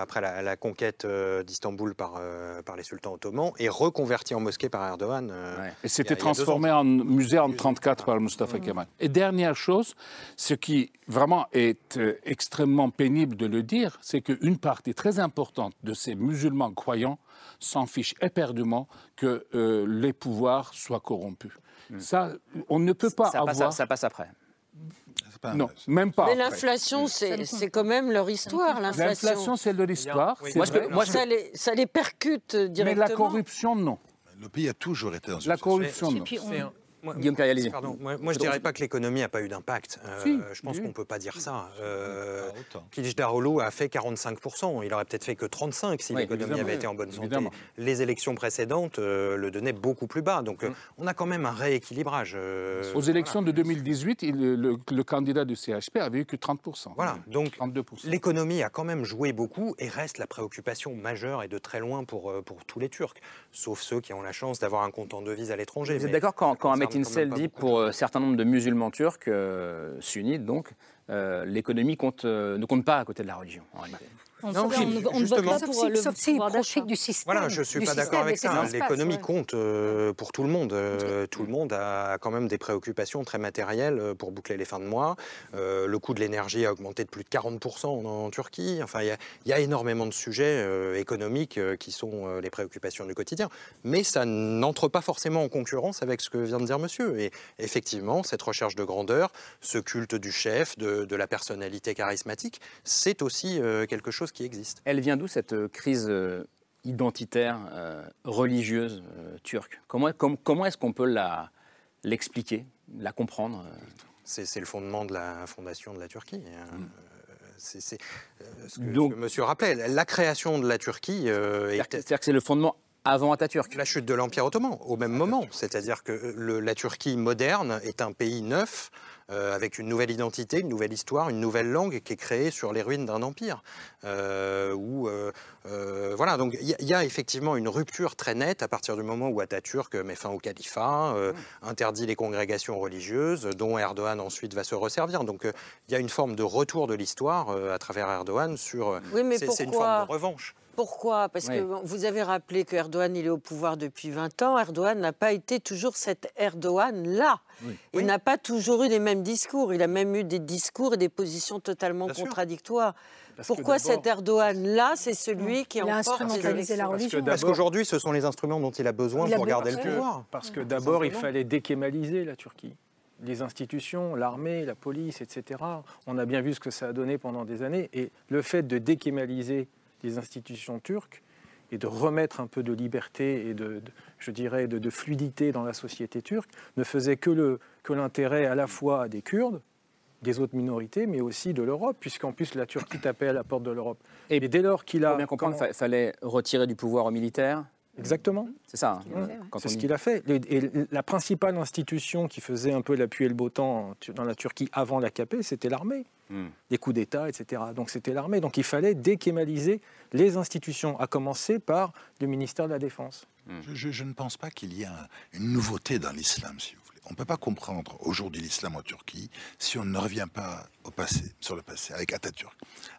après la, conquête d'Istanbul par, par les sultans ottomans reconverti en mosquée par Erdogan. Euh, et c'était transformé en musée en 1934 par Mustafa Kemal. Et dernière chose, ce qui vraiment est euh, extrêmement pénible de le dire, c'est qu'une partie très importante de ces musulmans croyants s'en fichent éperdument que euh, les pouvoirs soient corrompus. Hmm. Ça, on ne peut pas avoir... ça passe après. Non, même pas. Mais l'inflation, c'est quand même leur histoire. L'inflation, c'est leur histoire. moi, ça, les, ça, les, percute directement. Mais la corruption, non. Le pays a toujours été dans une La corruption, non. Guillaume Pardon, moi, je ne dirais pas que l'économie n'a pas eu d'impact. Euh, je pense qu'on ne peut pas dire ça. Euh, Darolo a fait 45%. Il aurait peut-être fait que 35% si l'économie avait été en bonne santé. Les élections précédentes euh, le donnaient beaucoup plus bas. Donc mm. on a quand même un rééquilibrage. Aux élections de 2018, le, candidat du CHP avait eu que 30%. Voilà, donc l'économie a quand même joué beaucoup et reste la préoccupation majeure et de très loin pour, pour tous les Turcs, sauf ceux qui ont la chance d'avoir un compte en devise à l'étranger. Vous êtes d'accord quand, quand Ahmet Insel dit pour un certain nombre de musulmans turcs, euh, sunnites donc, euh, l'économie compte, euh, ne compte pas à côté de la religion en réalité. On, non, on, ne vote pas pour le pouvoir d'achat du système. Voilà, je ne suis pas d'accord avec ça. L'économie compte euh, pour tout le monde. Euh, tout le monde a quand même des préoccupations très matérielles euh, pour boucler les fins de mois. le coût de l'énergie a augmenté de plus de 40% en, Turquie. Enfin, il y, a énormément de sujets économiques qui sont les préoccupations du quotidien. Mais ça n'entre pas forcément en concurrence avec ce que vient de dire monsieur. Et effectivement, cette recherche de grandeur, ce culte du chef, de, de la personnalité charismatique, c'est aussi quelque chose qui existe. Elle vient d'où cette euh, crise euh, identitaire, euh, religieuse turque? Comment, comment est-ce qu'on peut la, l'expliquer, la comprendre c'est, le fondement de la fondation de la Turquie. Hein. Mm. C'est, ce, que, Donc, monsieur rappelait. La création de la Turquie. c'est-à-dire que c'est le fondement avant Atatürk. La chute de l'Empire ottoman, au même moment. C'est-à-dire que la Turquie moderne est un pays neuf euh, avec une nouvelle identité, une nouvelle histoire, une nouvelle langue qui est créée sur les ruines d'un empire. Euh, où, euh, voilà, donc il y, a effectivement une rupture très nette à partir du moment où Atatürk met fin au califat, interdit les congrégations religieuses, dont Erdogan ensuite va se resservir. Donc il y a une forme de retour de l'histoire à travers Erdogan sur. Oui, mais c'est une forme de revanche. Pourquoi? Parce que vous avez rappelé que Erdogan il est au pouvoir depuis 20 ans. Erdogan n'a pas été toujours cet Erdogan-là. Il n'a pas toujours eu les mêmes discours. Il a même eu des discours et des positions totalement contradictoires. Pourquoi cet Erdogan-là, c'est celui qui a instrumentalisé la religion Parce qu'aujourd'hui, ce sont les instruments dont il a besoin pour garder le pouvoir. Parce que d'abord, il fallait dékémaliser la Turquie. Les institutions, l'armée, la police, etc. On a bien vu ce que ça a donné pendant des années. Et le fait de dékémaliser les institutions turques et de remettre un peu de liberté et de, je dirais, de, fluidité dans la société turque ne faisait que, le, que l'intérêt à la fois des Kurdes, des autres minorités, mais aussi de l'Europe, puisqu'en plus la Turquie tapait à la porte de l'Europe. Et, dès lors qu'il a... bien comprendre, il fallait retirer du pouvoir aux militaires Exactement. C'est ça. Hein, c'est ce qu'il a fait. Et la principale institution qui faisait un peu l'appui et le beau temps dans la Turquie avant l'AKP, c'était l'armée. Hmm. Des coups d'État, etc. Donc c'était l'armée. Donc il fallait dékémaliser les institutions, à commencer par le ministère de la Défense. Hmm. Je, ne pense pas qu'il y ait une nouveauté dans l'islam, si vous voulez. On ne peut pas comprendre aujourd'hui l'islam en Turquie si on ne revient pas au passé, sur le passé, avec Atatürk.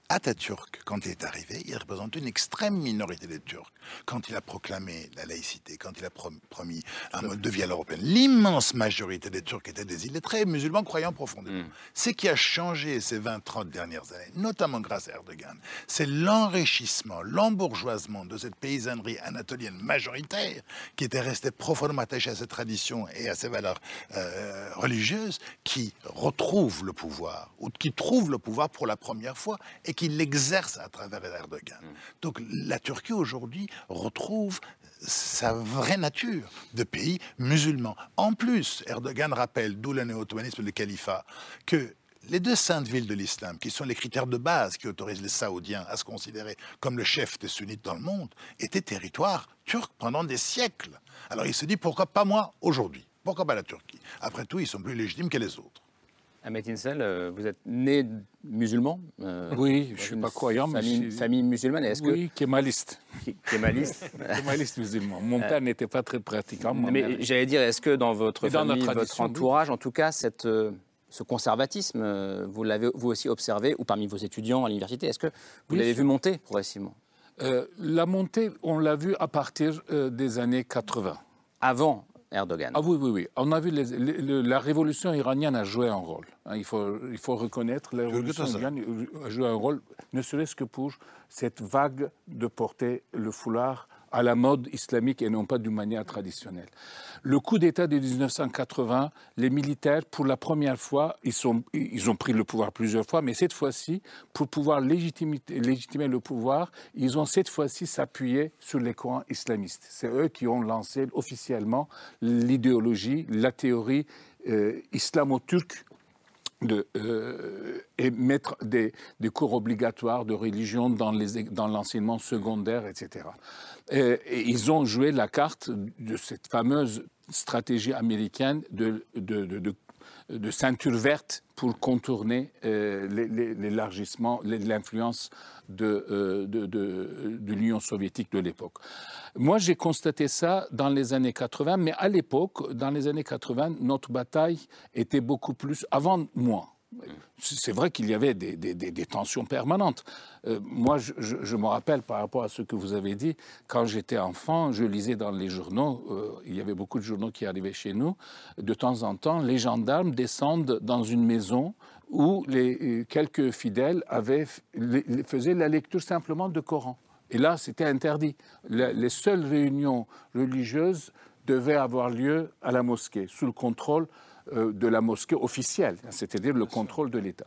Atatürk, quand il est arrivé, il représente une extrême minorité des Turcs. Quand il a proclamé la laïcité, quand il a promis un mode de vie à l'européenne, l'immense majorité des Turcs étaient des illettrés musulmans croyant profondément. Mm. Ce qui a changé ces 20-30 dernières années, notamment grâce à Erdogan, c'est l'enrichissement, l'embourgeoisement de cette paysannerie anatolienne majoritaire qui était restée profondément attachée à ses traditions et à ses valeurs euh, religieuses, qui retrouve le pouvoir, ou qui trouve le pouvoir pour la première fois et qui l'exerce à travers Erdogan. Mm. Donc la Turquie aujourd'hui retrouve sa vraie nature de pays musulman. En plus, Erdogan rappelle, d'où le néo-ottomanisme le califat, que les deux saintes villes de l'islam, qui sont les critères de base qui autorisent les Saoudiens à se considérer comme le chef des sunnites dans le monde, étaient territoires turcs pendant des siècles. Alors il se dit pourquoi pas moi aujourd'hui? Pourquoi pas la Turquie? Après tout, ils sont plus légitimes que les autres. Ahmed Insel, euh, vous êtes né musulman euh, Oui, je ne suis pas croyant, mais famille, famille musulmane. Est-ce oui, que... kémaliste. Kémaliste Kémaliste musulman. Mon père n'était pas très pratiquant. Mais j'allais dire, est-ce que dans votre famille, votre entourage, en tout cas, cette, euh, ce conservatisme, vous l'avez vous aussi observé, ou parmi vos étudiants à l'université, est-ce que vous l'avez vu monter progressivement? La montée, on l'a vu à partir des années 80. Avant Erdogan. Ah oui, oui, oui. On a vu la révolution iranienne a joué un rôle. Hein. il, faut, il faut reconnaître, la révolution iranienne a joué un rôle, ne serait-ce que pour cette vague de porter le foulard à la mode islamique et non pas d'une manière traditionnelle. Le coup d'État de 1980, les militaires, pour la première fois, ils, sont, ils ont pris le pouvoir plusieurs fois, mais cette fois-ci, pour pouvoir légitimer, légitimer le pouvoir, ils ont cette fois-ci s'appuyer sur les courants islamistes. C'est eux qui ont lancé officiellement l'idéologie, la théorie euh, islamo-turque de, euh, et mettre des, cours obligatoires de religion dans, l'enseignement secondaire, etc. Et, ils ont joué la carte de cette fameuse stratégie américaine de, ceinture verte pour contourner euh, l'élargissement, l'influence de, de l'Union soviétique de l'époque. Moi, j'ai constaté ça dans les années 80, mais à l'époque, dans les années 80, notre bataille était beaucoup plus, avant moi, c'est vrai qu'il y avait des, tensions permanentes. Euh, moi, je, me rappelle par rapport à ce que vous avez dit, quand j'étais enfant, je lisais dans les journaux, euh, il y avait beaucoup de journaux qui arrivaient chez nous, de temps en temps, les gendarmes descendent dans une maison où euh, quelques fidèles avaient, faisaient la lecture simplement de Coran. Et là, c'était interdit. les seules réunions religieuses devaient avoir lieu à la mosquée, sous le contrôle de la mosquée officielle, c'est-à-dire le contrôle de l'État.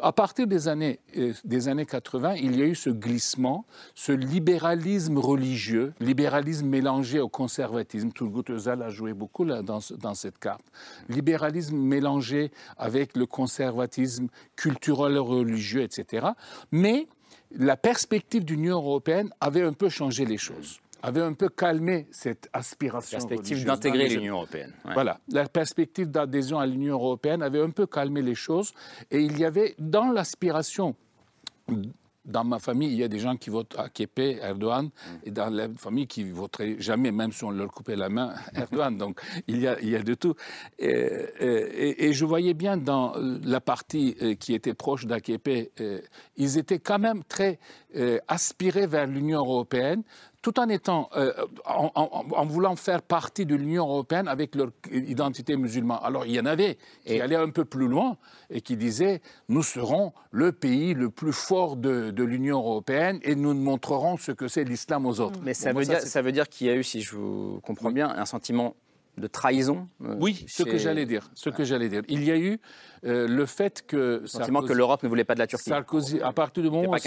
À partir des années, euh, des années 80, il y a eu ce glissement, ce libéralisme religieux, libéralisme mélangé au conservatisme. Turgut Özal a joué beaucoup là, dans, dans cette carte. Libéralisme mélangé avec le conservatisme culturel, religieux, etc. Mais la perspective de l'Union européenne avait un peu changé les choses avait un peu calmé cette aspiration. Perspective d'intégrer l'Union européenne. Voilà, la perspective d'adhésion à l'Union européenne avait un peu calmé les choses. Et il y avait dans l'aspiration dans ma famille, il y a des gens qui votent à Képé, Erdogan, mm. et dans la famille qui ne voteraient jamais, même si on leur coupait la main, Erdogan. Donc il y a, il y a de tout. Et, et, je voyais bien dans la partie euh, qui était proche d'Aképé, euh, ils étaient quand même très euh, aspirés vers l'Union européenne, tout en étant, euh, en, voulant faire partie de l'Union européenne avec leur identité musulmane. Alors il y en avait qui allaient un peu plus loin et qui disaient nous serons le pays le plus fort de, l'Union européenne et nous montrerons ce que c'est l'islam aux autres. Mais ça, veut dire, ça veut dire qu'il y a eu, si je vous comprends bien, un sentiment de trahison euh, Oui, ce que j'allais dire. Ce que j'allais dire. Il y a eu euh, le fait que. sentiment que l'Europe ne voulait pas de la Turquie. Sarkozy, à partir du moment où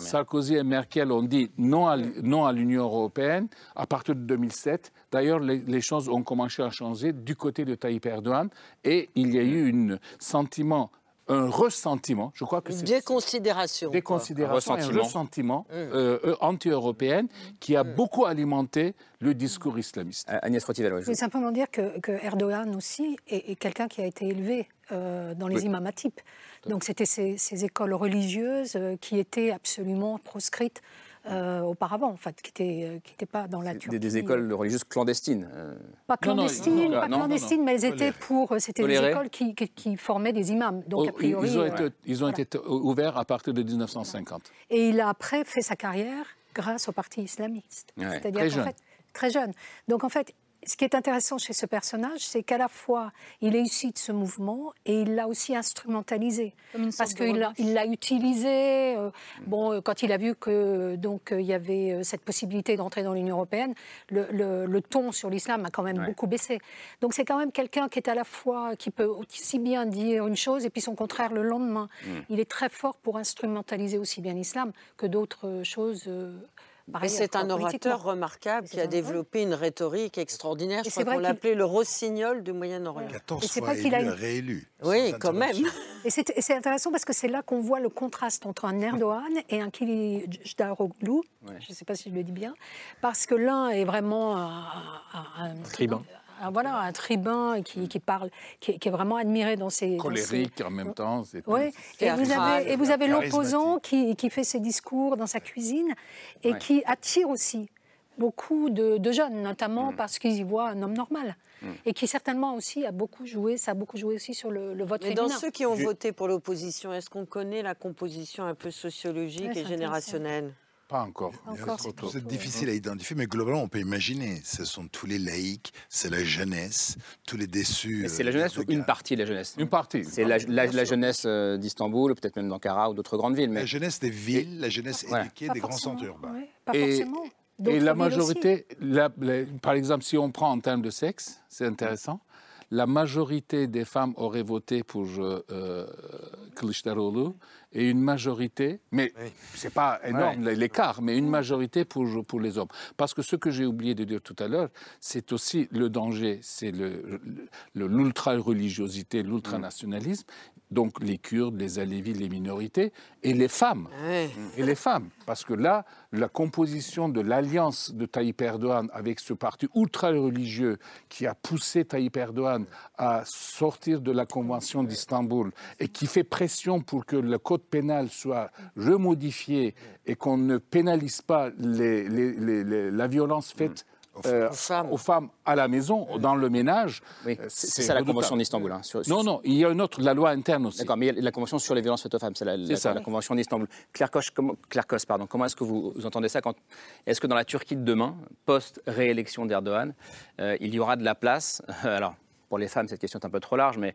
Sarkozy et Merkel ont dit non à, non à l'Union européenne, à partir de 2007, d'ailleurs, les, choses ont commencé à changer du côté de Tayyip Erdogan et il y a eu un sentiment un ressentiment, je crois que c'est... Déconsidération. Déconsidération, un ressentiment mmh. euh, euh, anti-européenne qui a mmh. beaucoup alimenté le discours islamiste. Euh, Agnès Rotivel, Je veux simplement dire que, que Erdogan aussi est, quelqu'un qui a été élevé dans les oui. Donc c'était ces, ces, écoles religieuses qui étaient absolument proscrites euh, auparavant, en fait, qui n'étaient qui pas dans la Turquie. Des, écoles religieuses clandestines euh. Pas clandestines, pas clandestines mais elles étaient pour. C'était des écoles qui, qui, formaient des imams. Donc, a priori, ils ont, été, ils ont été ouverts à partir de 1950. Et il a après fait sa carrière grâce au parti islamiste. C'est-à-dire qu'en fait, très jeune. Donc en fait, ce qui est intéressant chez ce personnage, c'est qu'à la fois, il est issu de ce mouvement et il l'a aussi instrumentalisé. Parce qu'il l'a utilisé. Euh, bon, euh, quand il a vu que donc euh, il y avait cette possibilité d'entrer dans l'Union européenne, le, ton sur l'islam a quand même beaucoup baissé. Donc c'est quand même quelqu'un qui est à la fois qui peut aussi bien dire une chose et puis son contraire le lendemain. Mm. Il est très fort pour instrumentaliser aussi bien l'islam que d'autres choses c'est un orateur remarquable qui a développé une rhétorique extraordinaire. Je crois qu'on l'appelait le rossignol du Moyen-Orient. 14 fois élu, a... réélu. Oui, quand même. Et c'est intéressant parce que c'est là qu'on voit le contraste entre un Erdogan et un Kılıçdaroğlu. Je ne sais pas si je le dis bien. Parce que l'un est vraiment un, un tribun voilà, un tribun qui, parle, qui, est vraiment admiré dans ses... Colérique en même temps. Oui, et, vous avez, et vous avez l'opposant qui, fait ses discours dans sa cuisine et qui attire aussi beaucoup de, jeunes, notamment mm. parce qu'ils y voient un homme normal. Mm. Et qui certainement aussi a beaucoup joué, ça a beaucoup joué aussi sur le, vote Mais dans ceux qui ont voté pour l'opposition, est-ce qu'on connaît la composition un peu sociologique et générationnelle? Pas encore. C'est difficile à identifier, mais globalement, on peut imaginer. Ce sont tous les laïcs, c'est la jeunesse, tous les déçus. C'est la jeunesse ou une partie de la jeunesse Une partie. C'est la, jeunesse euh, d'Istanbul, peut-être même d'Ankara ou d'autres grandes villes. Mais... La jeunesse des villes, la jeunesse éduquée des grands centres urbains. pas forcément. Et la majorité, par exemple, si on prend en termes de sexe, c'est intéressant, la majorité des femmes auraient voté pour euh, et une majorité, mais ce c'est pas énorme l'écart, mais une majorité pour, pour les hommes. Parce que ce que j'ai oublié de dire tout à l'heure, c'est aussi le danger, c'est l'ultra-religiosité, l'ultranationalisme, donc les Kurdes, les Alévis, les minorités, et les femmes. Et les femmes. Parce que là, la composition de l'alliance de Tayyip Erdogan avec ce parti ultra-religieux qui a poussé Tayyip Erdogan à sortir de la Convention d'Istanbul et qui fait pression pour que le code pénal soit remodifié et qu'on ne pénalise pas la violence faite euh, aux, femmes. à la maison, dans le ménage. Oui. Euh, c'est ça la Convention d'Istanbul. Hein, non, non, il y a une autre, la loi interne aussi. D'accord, mais la Convention sur les violences faites aux femmes, c'est la, la, Convention d'Istanbul. Claire Koch, comment, Claire pardon, comment est-ce que vous, entendez ça quand, Est-ce que dans la Turquie de demain, post-réélection d'Erdogan, euh, il y aura de la place Alors, pour les femmes, cette question est un peu trop large, mais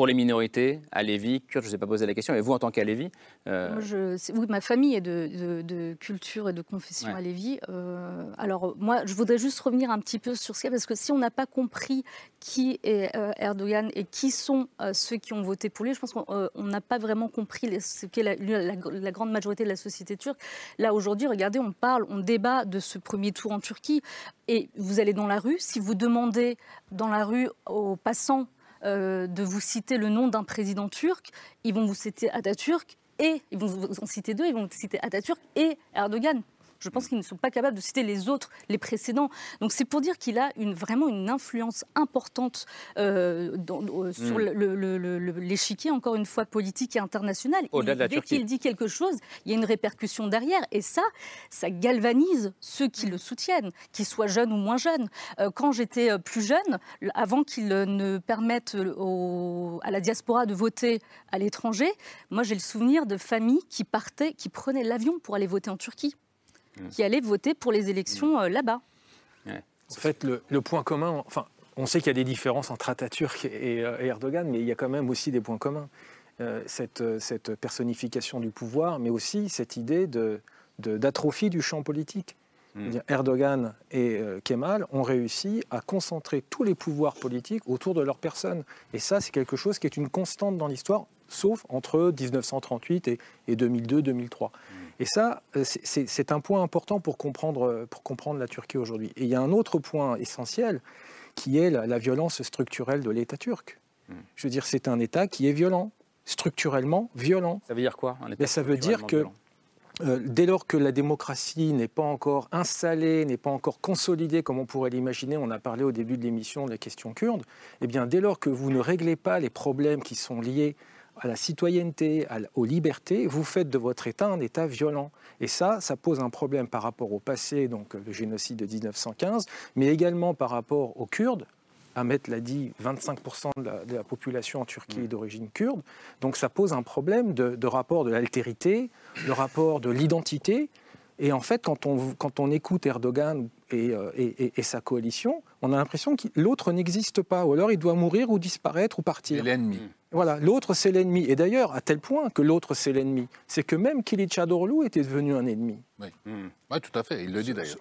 pour les minorités, à Lévis, je ne vous ai pas posé la question, mais vous en tant qu'à Lévis euh... Oui, ma famille est de, culture et de confession à Lévis. Euh, alors moi, je voudrais juste revenir un petit peu sur ce cas, parce que si on n'a pas compris qui est euh, Erdogan et qui sont euh, ceux qui ont voté pour lui, je pense qu'on n'a pas vraiment compris ce qu'est la, la, grande majorité de la société turque. Là, aujourd'hui, regardez, on parle, on débat de ce premier tour en Turquie, et vous allez dans la rue, si vous demandez dans la rue aux passants euh, de vous citer le nom d'un président turc, ils vont vous citer Atatürk et ils vont vous en citer deux, ils vont vous citer Atatürk et Erdogan. Je pense qu'ils ne sont pas capables de citer les autres, les précédents. Donc c'est pour dire qu'il a une, vraiment une influence importante euh, euh, sur hmm. l'échiquier, encore une fois, politique et international. dès qu'il dit quelque chose, il y a une répercussion derrière. Et ça, ça galvanise ceux qui le soutiennent, qu'ils soient jeunes ou moins jeunes. Euh, quand j'étais plus jeune, avant qu'ils ne permettent à la diaspora de voter à l'étranger, moi j'ai le souvenir de familles qui partaient, qui prenaient l'avion pour aller voter en Turquie. Qui allaient voter pour les élections euh, là-bas. En fait, le, point commun, enfin, on sait qu'il y a des différences entre Atatürk et, euh, Erdogan, mais il y a quand même aussi des points communs. Euh, cette, cette, personnification du pouvoir, mais aussi cette idée d'atrophie de, du champ politique. Mm. Erdogan et Kemal ont réussi à concentrer tous les pouvoirs politiques autour de leur personne. Et ça, c'est quelque chose qui est une constante dans l'histoire, sauf entre 1938 et, et 2002-2003. Et ça, euh, c'est un point important pour comprendre, pour comprendre la Turquie aujourd'hui. Et il y a un autre point essentiel qui est la, violence structurelle de l'État turc. Hmm. Je veux dire, c'est un État qui est violent, structurellement violent. Ça veut dire quoi un Ça veut dire que euh, dès lors que la démocratie n'est pas encore installée, n'est pas encore consolidée comme on pourrait l'imaginer, on a parlé au début de l'émission de la question kurde, eh bien dès lors que vous ne réglez pas les problèmes qui sont liés à la citoyenneté, aux libertés, vous faites de votre État un État violent. Et ça, ça pose un problème par rapport au passé, donc le génocide de 1915, mais également par rapport aux Kurdes. Ahmed l'a dit, 25% de la, population en Turquie est d'origine kurde. Donc ça pose un problème de, rapport de l'altérité, de rapport de l'identité. Et en fait, quand on, quand on écoute Erdogan et, euh, et, sa coalition, on a l'impression que l'autre n'existe pas, ou alors il doit mourir ou disparaître ou partir. l'ennemi. Voilà, l'autre c'est l'ennemi. Et d'ailleurs, à tel point que l'autre c'est l'ennemi, c'est que même Kilicdaroglu était devenu un ennemi. Oui. Hmm. tout à fait, il le dit d'ailleurs.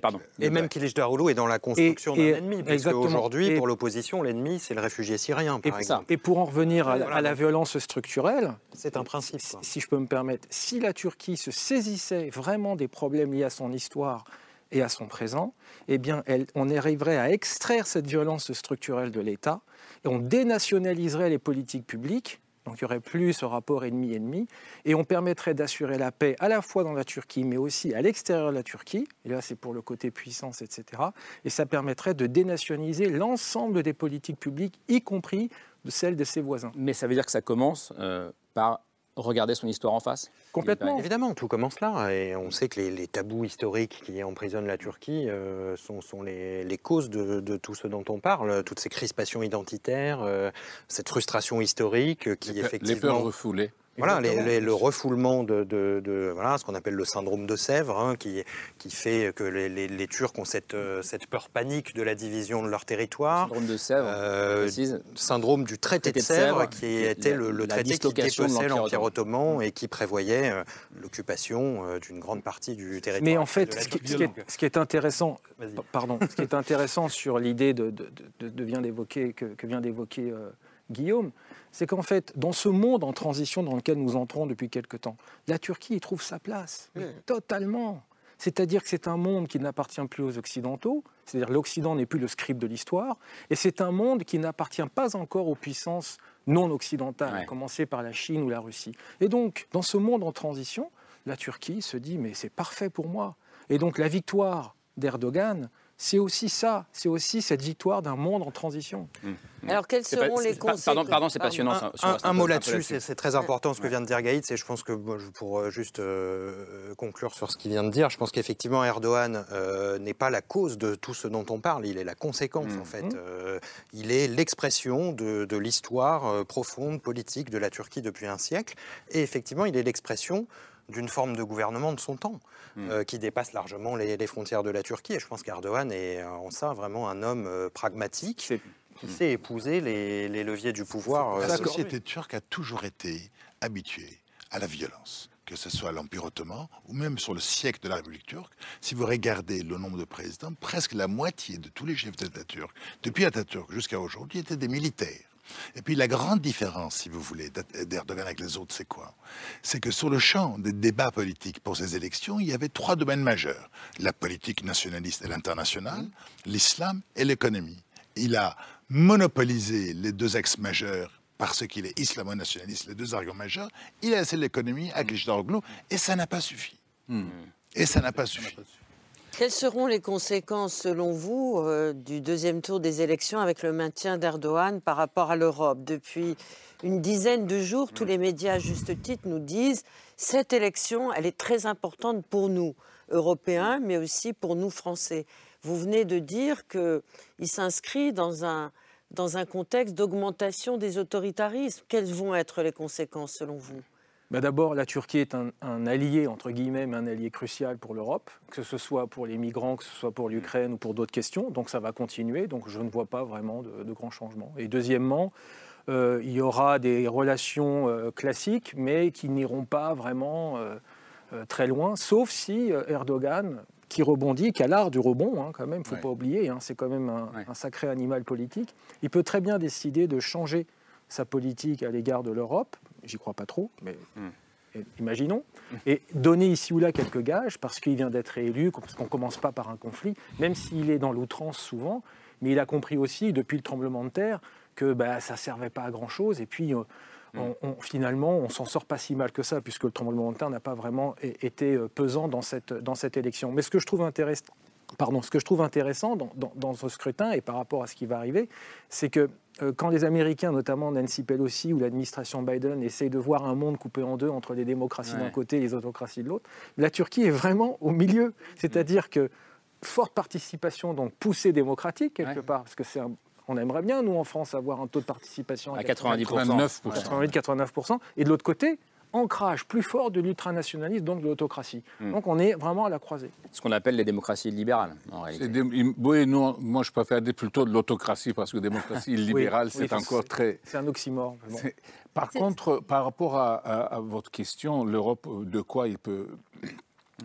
pardon. Et même Kilicdaroglu est dans la construction d'un ennemi, parce qu'aujourd'hui, pour l'opposition, l'ennemi c'est le réfugié syrien, par et, exemple. Et pour en revenir à, la violence structurelle, c'est un principe. Si je peux me permettre, si la Turquie se saisissait vraiment des problèmes liés à son histoire, et à son présent, eh bien, on arriverait à extraire cette violence structurelle de l'État et on dénationaliserait les politiques publiques. Donc il n'y aurait plus ce rapport ennemi-ennemi, et on permettrait d'assurer la paix à la fois dans la Turquie, mais aussi à l'extérieur de la Turquie. Et là, c'est pour le côté puissance, etc. Et ça permettrait de dénationaliser l'ensemble des politiques publiques, y compris celles de ses voisins. Mais ça veut dire que ça commence euh, par regarder son histoire en face? Complètement. Évidemment, tout commence là. Et on sait que les, tabous historiques qui emprisonnent la Turquie euh, sont, sont les, causes de, tout ce dont on parle, toutes ces crispations identitaires, euh, cette frustration historique qui effectivement... Les peurs refoulées. Voilà, le refoulement de, voilà, ce qu'on appelle le syndrome de Sèvres, hein, qui, qui fait que les, Turcs ont cette, cette peur panique de la division de leur territoire. Syndrome de Sèvres, euh, Syndrome du traité, de Sèvres, qui était le, traité qui dépeçait l'Empire ottoman et qui prévoyait euh, l'occupation euh, d'une grande partie du territoire. Mais en fait, ce qui, est, intéressant, pardon, ce qui est intéressant sur l'idée de, de, vient d'évoquer que, que, vient d'évoquer Guillaume, c'est qu'en fait, dans ce monde en transition dans lequel nous entrons depuis quelque temps, la Turquie y trouve sa place, totalement. C'est-à-dire que c'est un monde qui n'appartient plus aux Occidentaux, c'est-à-dire l'Occident n'est plus le script de l'histoire, et c'est un monde qui n'appartient pas encore aux puissances non occidentales, à commencer par la Chine ou la Russie. Et donc, dans ce monde en transition, la Turquie se dit, mais c'est parfait pour moi. Et donc la victoire d'Erdogan, c'est aussi ça, c'est aussi cette victoire d'un monde en transition. Mmh. Mmh. Alors, quelles seront les conséquences Pardon, pardon c'est passionnant. Un, mot là-dessus, c'est très important ce que vient de dire Gaïd, et je pense que pour euh, juste euh, conclure sur ce qu'il vient de dire, je pense qu'effectivement Erdogan euh, n'est pas la cause de tout ce dont on parle, il est la conséquence mmh. en fait. il est l'expression de, de l'histoire profonde, politique de la Turquie depuis un siècle, et effectivement il est l'expression d'une forme de gouvernement de son temps, hmm. euh, qui dépasse largement les, frontières de la Turquie. Et je pense qu'Erdogan est euh, en ça vraiment un homme euh, pragmatique qui sait épouser les, leviers du pouvoir. La société turque a toujours été habituée à la violence que ce soit l'Empire ottoman ou même sur le siècle de la République turque, si vous regardez le nombre de présidents, presque la moitié de tous les chefs d'État turcs, depuis Atatürk jusqu'à aujourd'hui, étaient des militaires. Et puis la grande différence, si vous voulez, d'Erdogan avec les autres, c'est quoi? C'est que sur le champ des débats politiques pour ces élections, il y avait trois domaines majeurs. La politique nationaliste et l'internationale, l'islam et l'économie. Il a monopolisé les deux axes majeurs parce qu'il est islamo-nationaliste, les deux arguments majeurs. Il a laissé l'économie à Kılıçdaroğlu et ça n'a pas suffi. Hmm. Et ça n'a pas suffi. Quelles seront les conséquences, selon vous, euh, du deuxième tour des élections avec le maintien d'Erdogan par rapport à l'Europe? Depuis une dizaine de jours, tous les médias, à juste titre, nous disent cette élection, elle est très importante pour nous, Européens, mais aussi pour nous, Français. Vous venez de dire qu'il s'inscrit dans un, dans un contexte d'augmentation des autoritarismes. Quelles vont être les conséquences, selon vous? Bah, d'abord, la Turquie est un, allié, entre guillemets, mais un allié crucial pour l'Europe, que ce soit pour les migrants, que ce soit pour l'Ukraine ou pour d'autres questions. Donc ça va continuer, donc je ne vois pas vraiment de, grands changements. Et deuxièmement, euh, il y aura des relations euh, classiques, mais qui n'iront pas vraiment euh, très loin, sauf si Erdogan, qui rebondit, qui a l'art du rebond, hein, quand même, il ne faut pas oublier, hein, c'est quand même un, sacré animal politique, il peut très bien décider de changer sa politique à l'égard de l'Europe, j'y crois pas trop, mais hmm. imaginons, et donner ici ou là quelques gages, parce qu'il vient d'être élu, parce qu'on ne commence pas par un conflit, même s'il est dans l'outrance souvent, mais il a compris aussi, depuis le tremblement de terre, que bah, ça ne servait pas à grand-chose, et puis... Euh, hmm. on, finalement, on s'en sort pas si mal que ça, puisque le tremblement de terre n'a pas vraiment été euh, pesant dans cette, dans cette élection. Mais ce que je trouve intéressant, Pardon, ce que je trouve intéressant dans, dans, ce scrutin et par rapport à ce qui va arriver, c'est que quand les Américains, notamment Nancy Pelosi ou l'administration Biden, essayent de voir un monde coupé en deux entre les démocraties d'un côté et les autocraties de l'autre, la Turquie est vraiment au milieu. C'est-à-dire que forte participation, donc poussée démocratique quelque part, parce que c'est on aimerait bien, nous, en France, avoir un taux de participation à, 90%. 89%. Et de l'autre côté, ancrage plus fort de l'ultranationalisme, donc de l'autocratie. Hmm. Donc on est vraiment à la croisée. Ce qu'on appelle les démocraties libérales, en réalité. oui, moi je préfère dire plutôt de l'autocratie, parce que démocratie libérale, c'est encore très... C'est un oxymore. Par contre, par rapport à votre question, l'Europe, de quoi il peut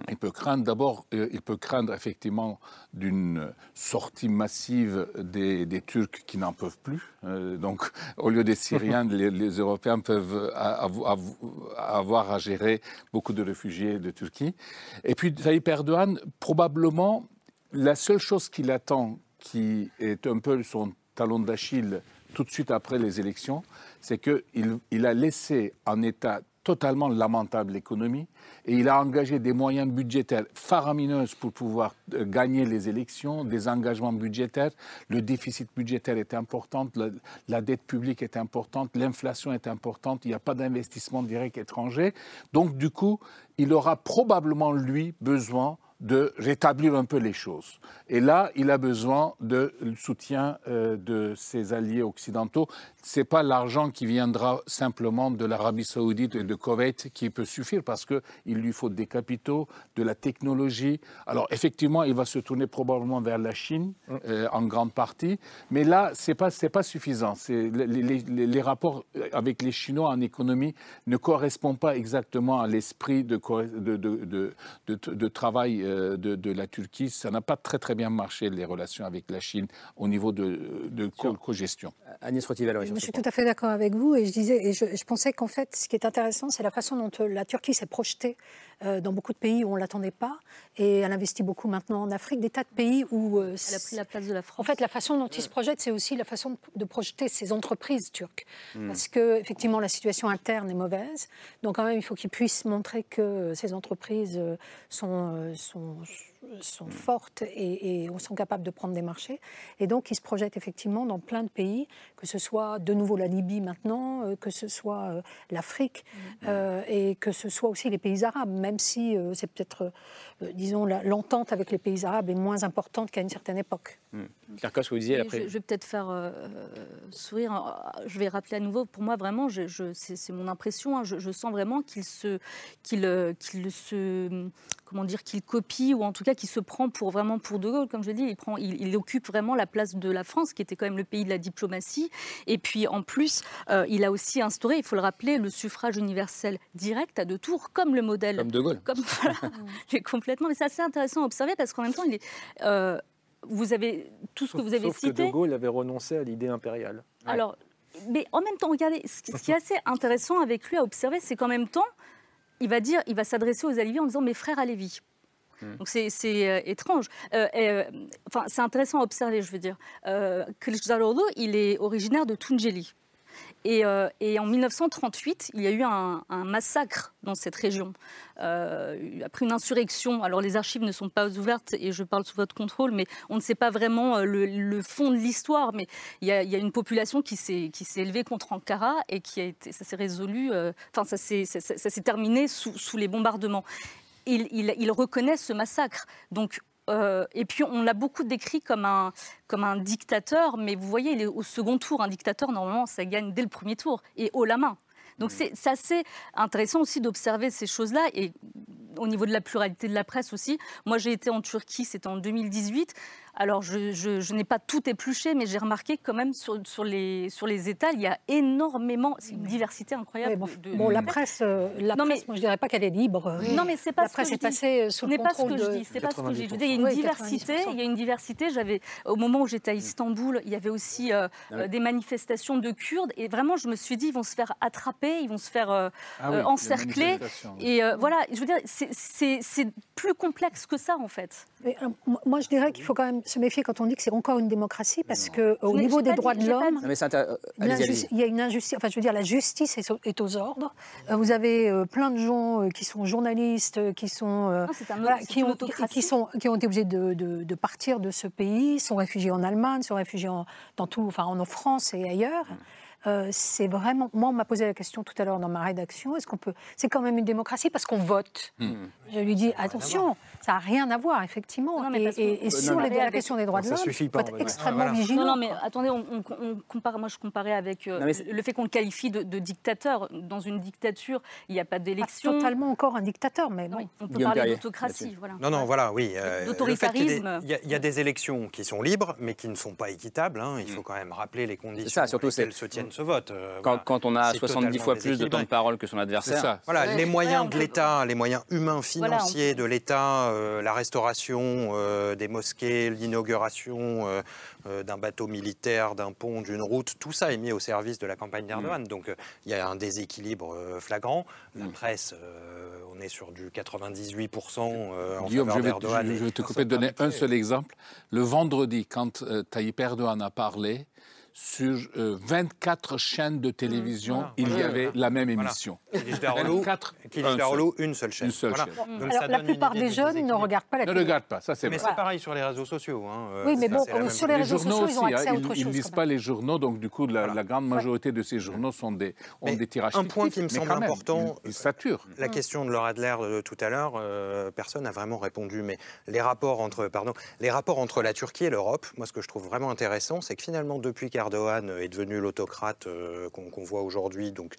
il peut craindre d'abord, euh, il peut craindre effectivement d'une sortie massive des, Turcs qui n'en peuvent plus. Euh, donc, au lieu des Syriens, les, Européens peuvent avoir à gérer beaucoup de réfugiés de Turquie. Et puis, Tayyip Erdogan, probablement, la seule chose qu'il attend, qui est un peu son talon d'Achille tout de suite après les élections, c'est qu'il il a laissé en état totalement lamentable l'économie et il a engagé des moyens budgétaires faramineux pour pouvoir euh, gagner les élections, des engagements budgétaires. Le déficit budgétaire est important, la, dette publique est importante, l'inflation est importante, il n'y a pas d'investissement direct étranger. Donc du coup, il aura probablement, lui, besoin de rétablir un peu les choses. Et là, il a besoin de soutien euh, de ses alliés occidentaux. Ce n'est pas l'argent qui viendra simplement de l'Arabie saoudite et de Koweït qui peut suffire parce qu'il lui faut des capitaux, de la technologie. Alors effectivement, il va se tourner probablement vers la Chine euh, en grande partie, mais là, ce n'est pas, pas suffisant. Les, rapports avec les Chinois en économie ne correspondent pas exactement à l'esprit de, travail euh, de, la Turquie. Ça n'a pas très très bien marché les relations avec la Chine au niveau de, de co-gestion. Agnès Je suis tout à fait d'accord avec vous et je disais et je, je pensais qu'en fait, ce qui est intéressant, c'est la façon dont euh, la Turquie s'est projetée euh, dans beaucoup de pays où on ne l'attendait pas. Et elle investit beaucoup maintenant en Afrique, des tas de pays où... Euh, elle a pris la place de la France. En fait, la façon dont il se projette, c'est aussi la façon de projeter ces entreprises turques. Hmm. Parce que, effectivement, la situation interne est mauvaise. Donc, quand même, il faut qu'ils puissent montrer que ces entreprises sont, sont sont fortes et, et, sont capables de prendre des marchés. Et donc, ils se projettent effectivement dans plein de pays, que ce soit de nouveau la Libye maintenant, euh, que ce soit euh, l'Afrique mm. euh, et que ce soit aussi les pays arabes, même si c'est peut-être, disons, l'entente avec les pays arabes est moins importante qu'à une certaine époque. Mm. vous disiez après. Je, vais peut-être faire sourire. Je vais rappeler à nouveau, pour moi, vraiment, je, c'est mon impression, hein, je, sens vraiment qu'il se, qu'il, qu'il se, comment dire, qu'il copie, ou en tout cas qui se prend pour vraiment pour De Gaulle, comme je dis, il, prend, il, occupe vraiment la place de la France, qui était quand même le pays de la diplomatie. Et puis en plus, euh, il a aussi instauré, il faut le rappeler, le suffrage universel direct à deux tours, comme le modèle. Comme De Gaulle. Comme, voilà, complètement. Mais c'est assez intéressant à observer parce qu'en même temps, il est. Euh, vous avez tout ce que vous avez sauf cité. Que de Gaulle avait renoncé à l'idée impériale. Alors, mais en même temps, regardez, ce qui est assez intéressant avec lui à observer, c'est qu'en même temps, il va dire, il va s'adresser aux Alliés en disant mes frères Alévi. Hmm. Donc c'est euh, étrange. Euh, euh, c'est intéressant à observer, je veux dire. Euh, il est originaire de Tunjeli. Et, en 1938, il y a eu un, massacre dans cette région. après une insurrection, alors les archives ne sont pas ouvertes et je parle sous votre contrôle, mais on ne sait pas vraiment le, fond de l'histoire. Mais il y, a, une population qui s'est élevée contre Ankara et qui a été, ça s'est résolu, enfin ça s'est terminé sous les bombardements il, reconnaît ce massacre. Donc, euh, et puis on l'a beaucoup décrit comme un, comme un dictateur, mais vous voyez, il est au second tour. Un dictateur, normalement, ça gagne dès le premier tour et haut la main. Donc mmh. c'est assez intéressant aussi d'observer ces choses-là. Et au niveau de la pluralité de la presse aussi, moi j'ai été en Turquie, c'était en 2018. Alors, je, n'ai pas tout épluché, mais j'ai remarqué quand même sur, sur, les, sur les états, il y a énormément, c'est une diversité incroyable. bon, la presse, euh, la non, presse, moi je dirais pas qu'elle est libre. Non, mais c'est pas la ce presse que est passée euh, sous le contrôle pas ce que je dis. C'est pas ce que je dis. il y a une diversité. Il y a une diversité. J'avais, au moment où j'étais à Istanbul, il y avait aussi euh, des manifestations de Kurdes, et vraiment, je me suis dit, ils vont se faire attraper, ils vont se faire ah encercler, et voilà. Je veux dire, c'est plus complexe que ça en fait. moi, je dirais qu'il faut quand même se méfier quand on dit que c'est encore une démocratie, parce qu'au niveau des droits de l'homme, il y a une injustice. Enfin, je veux dire, la justice est, aux ordres. Euh, vous avez euh, plein de gens euh, qui sont journalistes, qui sont, qui, ont, qui, sont, qui ont été obligés de, de, partir de ce pays, sont réfugiés en Allemagne, sont réfugiés en, dans tout, enfin, en France et ailleurs. c'est vraiment. Moi, on m'a posé la question tout à l'heure dans ma rédaction. Est-ce qu'on peut C'est quand même une démocratie parce qu'on vote. Hmm. Je lui dis attention, ça n'a rien à voir, effectivement. et, sur la question des droits de l'homme, il faut être extrêmement vigilant. Non, mais attendez, on, compare, moi je comparais avec euh, le fait qu'on le qualifie de, dictateur. Dans une dictature, il n'y a pas d'élection. totalement encore un dictateur, mais non. on peut parler d'autocratie. Voilà. Non, non, voilà, oui. Euh, D'autoritarisme. Il y, a des élections qui sont libres, mais qui ne sont pas équitables. Hein. Il faut quand même rappeler les conditions ça, surtout dans se tienne ce vote. Euh, quand, on a 70 fois plus de temps de parole que son adversaire. Voilà, les moyens de l'État, les moyens humains, financiers de l'État, la restauration euh, des mosquées, l'inauguration euh, d'un bateau militaire, d'un pont, d'une route, tout ça est mis au service de la campagne d'Erdogan. Mm. Donc il y a un déséquilibre flagrant. La mm. presse, on est sur du 98% en Guillaume, je vais, je, vais te couper de donner un seul exemple. Le vendredi, quand Tayyip Erdogan a parlé, sur 24 chaînes de télévision, il y avait la même émission. Kilicdaroglu, une seule chaîne. Une seule chaîne. Alors, la plupart des jeunes ne regardent pas la télé. Ne regardent pas, ça c'est Mais c'est pareil sur les réseaux sociaux. Hein. Oui, mais bon, sur les réseaux sociaux, ils ont accès à autre chose. Ils ne lisent pas les journaux, donc du coup, la, grande majorité de ces journaux sont des, ont des tirages Un point qui me semble important, ils saturent. La question de Laura Adler de tout à l'heure, euh, personne n'a vraiment répondu, mais les rapports entre, pardon, les rapports entre la Turquie et l'Europe, moi ce que je trouve vraiment intéressant, c'est que finalement depuis qu'Erdogan est devenu l'autocrate euh, qu'on voit aujourd'hui, donc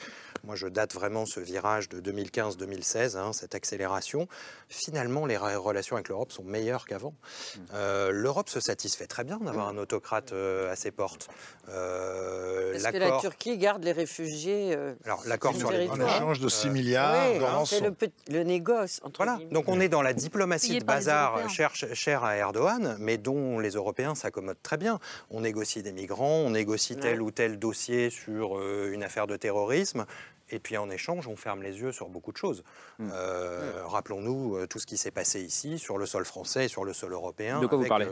moi je date vraiment ce virage de 2015-2016, hein, cette accélération, finalement les relations avec l'Europe sont meilleures qu'avant. Mmh. Euh, L'Europe se satisfait très bien d'avoir un autocrate à ses portes. Parce que la Turquie garde les réfugiés. Alors l'accord sur les en échange de 6 milliards rançon. C'est le, le, négoce. Entre voilà. Donc on est dans la diplomatie de bazar chère cher à Erdogan, mais dont les Européens s'accommodent très bien. On négocie des migrants, on négocie tel ou tel dossier sur euh, une affaire de terrorisme. Et puis en échange, on ferme les yeux sur beaucoup de choses. Mm. Euh, rappelons-nous euh, tout ce qui s'est passé ici, sur le sol français sur le sol européen. De quoi vous parlez?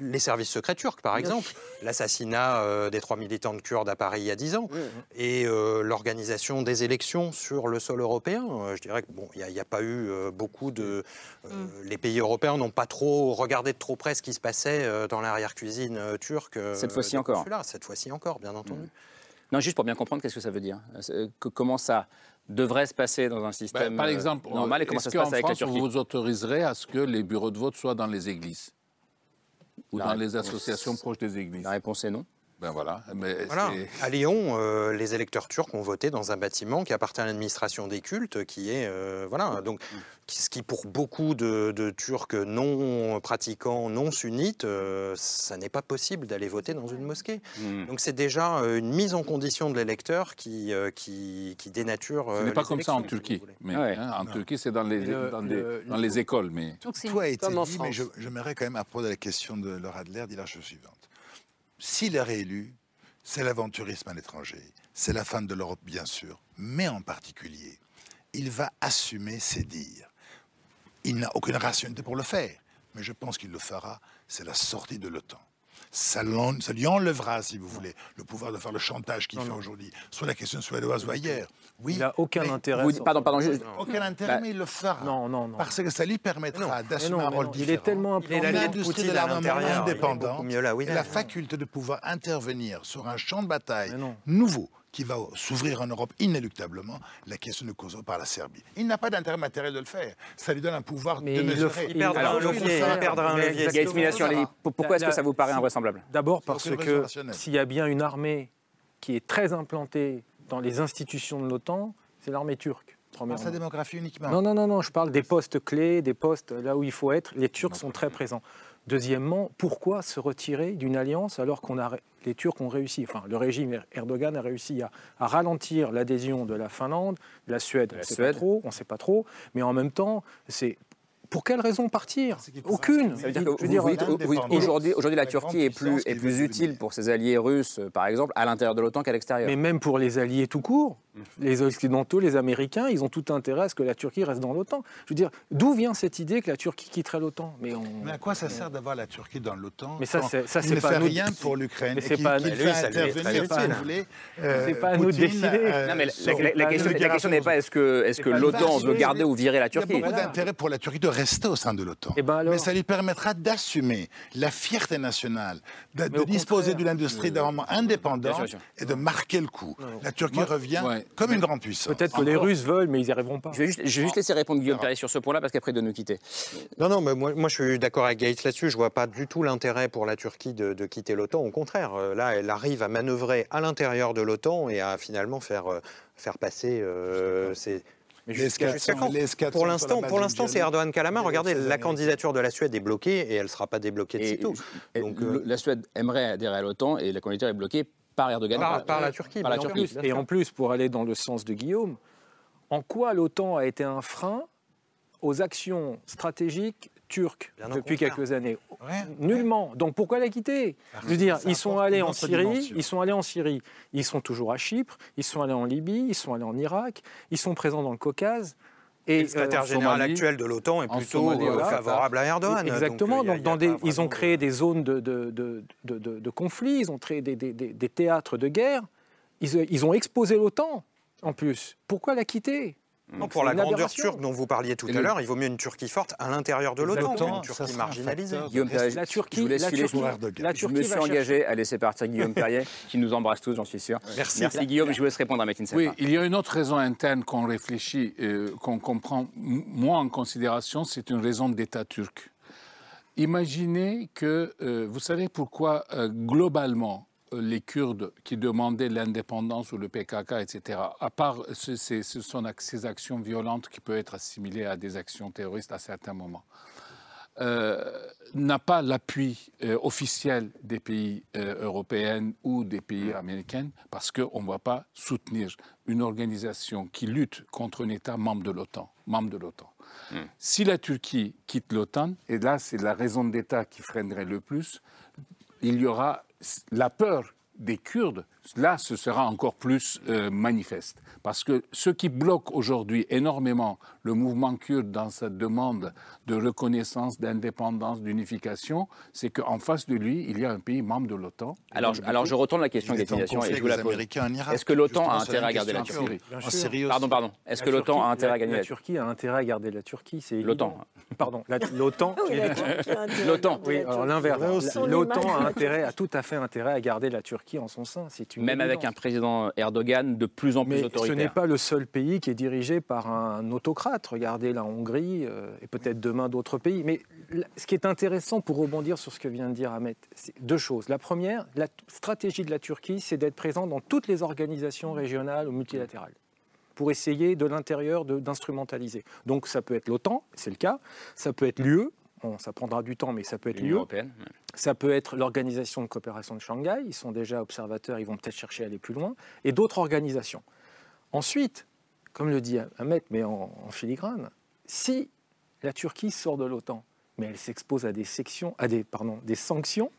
Les services secrets turcs, par exemple, l'assassinat euh, des trois militantes kurdes à Paris il y a dix ans, et euh, l'organisation des élections sur le sol européen. Euh, je dirais qu'il bon, n'y a, pas eu beaucoup de... Mm. Les pays européens n'ont pas trop regardé de trop près ce qui se passait dans l'arrière-cuisine turque. Cette fois-ci encore. Cette fois-ci encore, bien entendu. Mm. Non, juste pour bien comprendre, qu'est-ce que ça veut dire? Comment ça devrait se passer dans un système bah, par exemple, normal et comment ça se passe avec la Turquie? Vous autoriserez à ce que les bureaux de vote soient dans les églises? Ou dans les associations proches des églises La réponse est non. Ben voilà. Mais À Lyon, euh, les électeurs turcs ont voté dans un bâtiment qui appartient à l'administration des cultes, qui est euh, voilà. Donc, ce qui pour beaucoup de, Turcs non pratiquants, non sunnites, euh, ça n'est pas possible d'aller voter dans une mosquée. Hmm. Donc c'est déjà une mise en condition de l'électeur qui, qui, qui, dénature. Ce n'est pas comme ça en Turquie. Mais, hein, en Turquie, c'est dans les dans, dans les écoles, mais. Tout a été dit, mais j'aimerais quand même à propos de la question de Laura Adler dire la chose suivante s'il est réélu, c'est l'aventurisme à l'étranger, c'est la fin de l'Europe bien sûr, mais en particulier, il va assumer ses dires. Il n'a aucune rationalité pour le faire, mais je pense qu'il le fera, c'est la sortie de l'OTAN. Ça, lui enlèvera, si vous voulez, le pouvoir de faire le chantage qu'il fait aujourd'hui, sur la question suédoise ou ailleurs. Oui, il n'a aucun intérêt. pardon, pardon, Aucun intérêt, bah, mais il le fera. Non, non, non. Parce que ça lui permettra d'assumer un rôle différent. Il est tellement implanté. L'industrie de l'armement indépendant, la faculté de pouvoir intervenir sur un champ de bataille nouveau qui va s'ouvrir en Europe inéluctablement, la question de Kosovo par la Serbie. Il n'a pas d'intérêt matériel de le faire. Ça lui donne un pouvoir de mesurer. Il, perdra un levier. Il perdra un levier. Pourquoi est-ce que ça vous paraît invraisemblable? D'abord parce que s'il y a bien une armée qui est très implantée dans les institutions de l'OTAN, c'est l'armée turque. Dans sa démographie uniquement. Non, non, non, non, je parle des postes clés, des postes là où il faut être. Les Turcs sont très présents. Deuxièmement, pourquoi se retirer d'une alliance alors qu'on a les Turcs ont réussi, enfin le régime Erdogan a réussi à, ralentir l'adhésion de la Finlande, de la Suède, on ne trop, on sait pas trop, mais en même temps, c'est pour quelle raison partir Aucune. aujourd'hui, aujourd'hui, la Turquie est plus, est plus utile pour ses alliés russes, par exemple, à l'intérieur de l'OTAN qu'à l'extérieur. Mais même pour les alliés tout court, les Occidentaux, les Américains, ils ont tout intérêt à ce que la Turquie reste dans l'OTAN. Je veux dire, d'où vient cette idée que la Turquie quitterait l'OTAN? Mais, à quoi ça sert d'avoir la Turquie dans l'OTAN Mais ça, c'est ça, c'est pas fait rien pour l'Ukraine. Mais c'est pas, qui fait intervenir, c'est pas à nous de décider. Non, mais la, question, n'est pas est-ce que, est-ce que l'OTAN veut garder ou virer la Turquie. Il y a beaucoup d'intérêt pour la Turquie de rester au sein de l'OTAN. Eh ben mais ça lui permettra d'assumer la fierté nationale, de, disposer d'une industrie d'armement indépendante et de marquer le coup. La Turquie revient comme une grande puissance. Peut-être que les Russes veulent, mais ils n'y arriveront pas. Je vais juste, juste laisser répondre Guillaume Perret sur ce point-là, parce qu'après, de nous quitter. Non, non, mais moi, moi je suis d'accord avec Gates là-dessus. Je ne vois pas du tout l'intérêt pour la Turquie de, quitter l'OTAN. Au contraire, euh, là, elle arrive à manœuvrer à l'intérieur de l'OTAN et à finalement faire, euh, faire passer euh, ses jusqu'à Pour l'instant, pour l'instant, c'est Erdogan Kalama. Regardez, la candidature de la Suède est bloquée et elle ne sera pas débloquée de sitôt. Donc, La Suède aimerait adhérer à l'OTAN et la candidature est bloquée par Erdogan. Par, la Turquie. Par la Turquie. Et en plus, pour aller dans le sens de Guillaume, en quoi l'OTAN a été un frein aux actions stratégiques turques depuis quelques années? Nullement. Donc pourquoi la quitter? Je veux dire, ils sont allés en Syrie, ils sont allés en Syrie, ils sont toujours à Chypre, ils sont allés en Libye, ils sont allés en Irak, ils sont présents dans le Caucase. Et le secrétaire général actuel de l'OTAN est plutôt favorable à Erdogan. Exactement. Donc, dans des, ils ont créé des zones de, de, de, de, conflit, ils ont créé des, des, des théâtres de guerre. Ils, ils ont exposé l'OTAN en plus. Pourquoi la quitter? Pour la grandeur turque dont vous parliez tout à l'heure, il vaut mieux une Turquie forte à l'intérieur de l'OTAN qu'une Turquie marginalisée. Guillaume la Turquie, je, la Turquie, la Turquie je me suis engagé à laisser partir Guillaume Perrier, qui nous embrasse tous, j'en suis sûr. Merci. Merci Guillaume, je vous laisse répondre à McKinsey. Oui, il y a une autre raison interne qu'on réfléchit, euh, qu'on comprend moins en considération, c'est une raison d'État turc. Imaginez que, euh, vous savez pourquoi euh, globalement, les Kurdes qui demandaient l'indépendance ou le PKK, etc., à part ce, sont ces actions violentes qui peuvent être assimilées à des actions terroristes à certains moments, euh, n'a pas l'appui euh, officiel des pays euh, européens ou des pays américains parce qu'on ne va pas soutenir une organisation qui lutte contre un État membre de l'OTAN. Membre de l'OTAN. Hmm. Si la Turquie quitte l'OTAN, et là c'est la raison d'État qui freinerait le plus, il y aura la peur des Kurdes, là, ce sera encore plus euh, manifeste. Parce que ce qui bloque aujourd'hui énormément le mouvement kurde dans sa demande de reconnaissance, d'indépendance, d'unification, c'est qu'en face de lui, il y a un pays membre de l'OTAN. Alors, alors je retourne la question de et je vous la pose. Est-ce que l'OTAN a intérêt à garder la Turquie Pardon, pardon. Est-ce que l'OTAN a intérêt à gagner la Turquie a intérêt à garder la Turquie L'OTAN. Pardon, l'OTAN. L'OTAN. Oui, alors l'inverse. L'OTAN a intérêt, a tout à fait intérêt à garder la Turquie en son sein. Une Même avec un président Erdogan de plus en plus Mais autoritaire. Ce n'est pas le seul pays qui est dirigé par un autocrate. Regardez la Hongrie euh, et peut-être demain d'autres pays. Mais ce qui est intéressant pour rebondir sur ce que vient de dire Ahmed, c'est deux choses. La première, la stratégie de la Turquie, c'est d'être présent dans toutes les organisations régionales ou multilatérales pour essayer de l'intérieur d'instrumentaliser. Donc ça peut être l'OTAN, c'est le cas, ça peut être l'UE, ça prendra du temps, mais ça peut être l'UE. Ça peut être l'Organisation de coopération de Shanghai, ils sont déjà observateurs, ils vont peut-être chercher à aller plus loin, et d'autres organisations. Ensuite, comme le dit Ahmed, mais en, filigrane, si la Turquie sort de l'OTAN, mais elle s'expose à des, sections, à des, pardon, des sanctions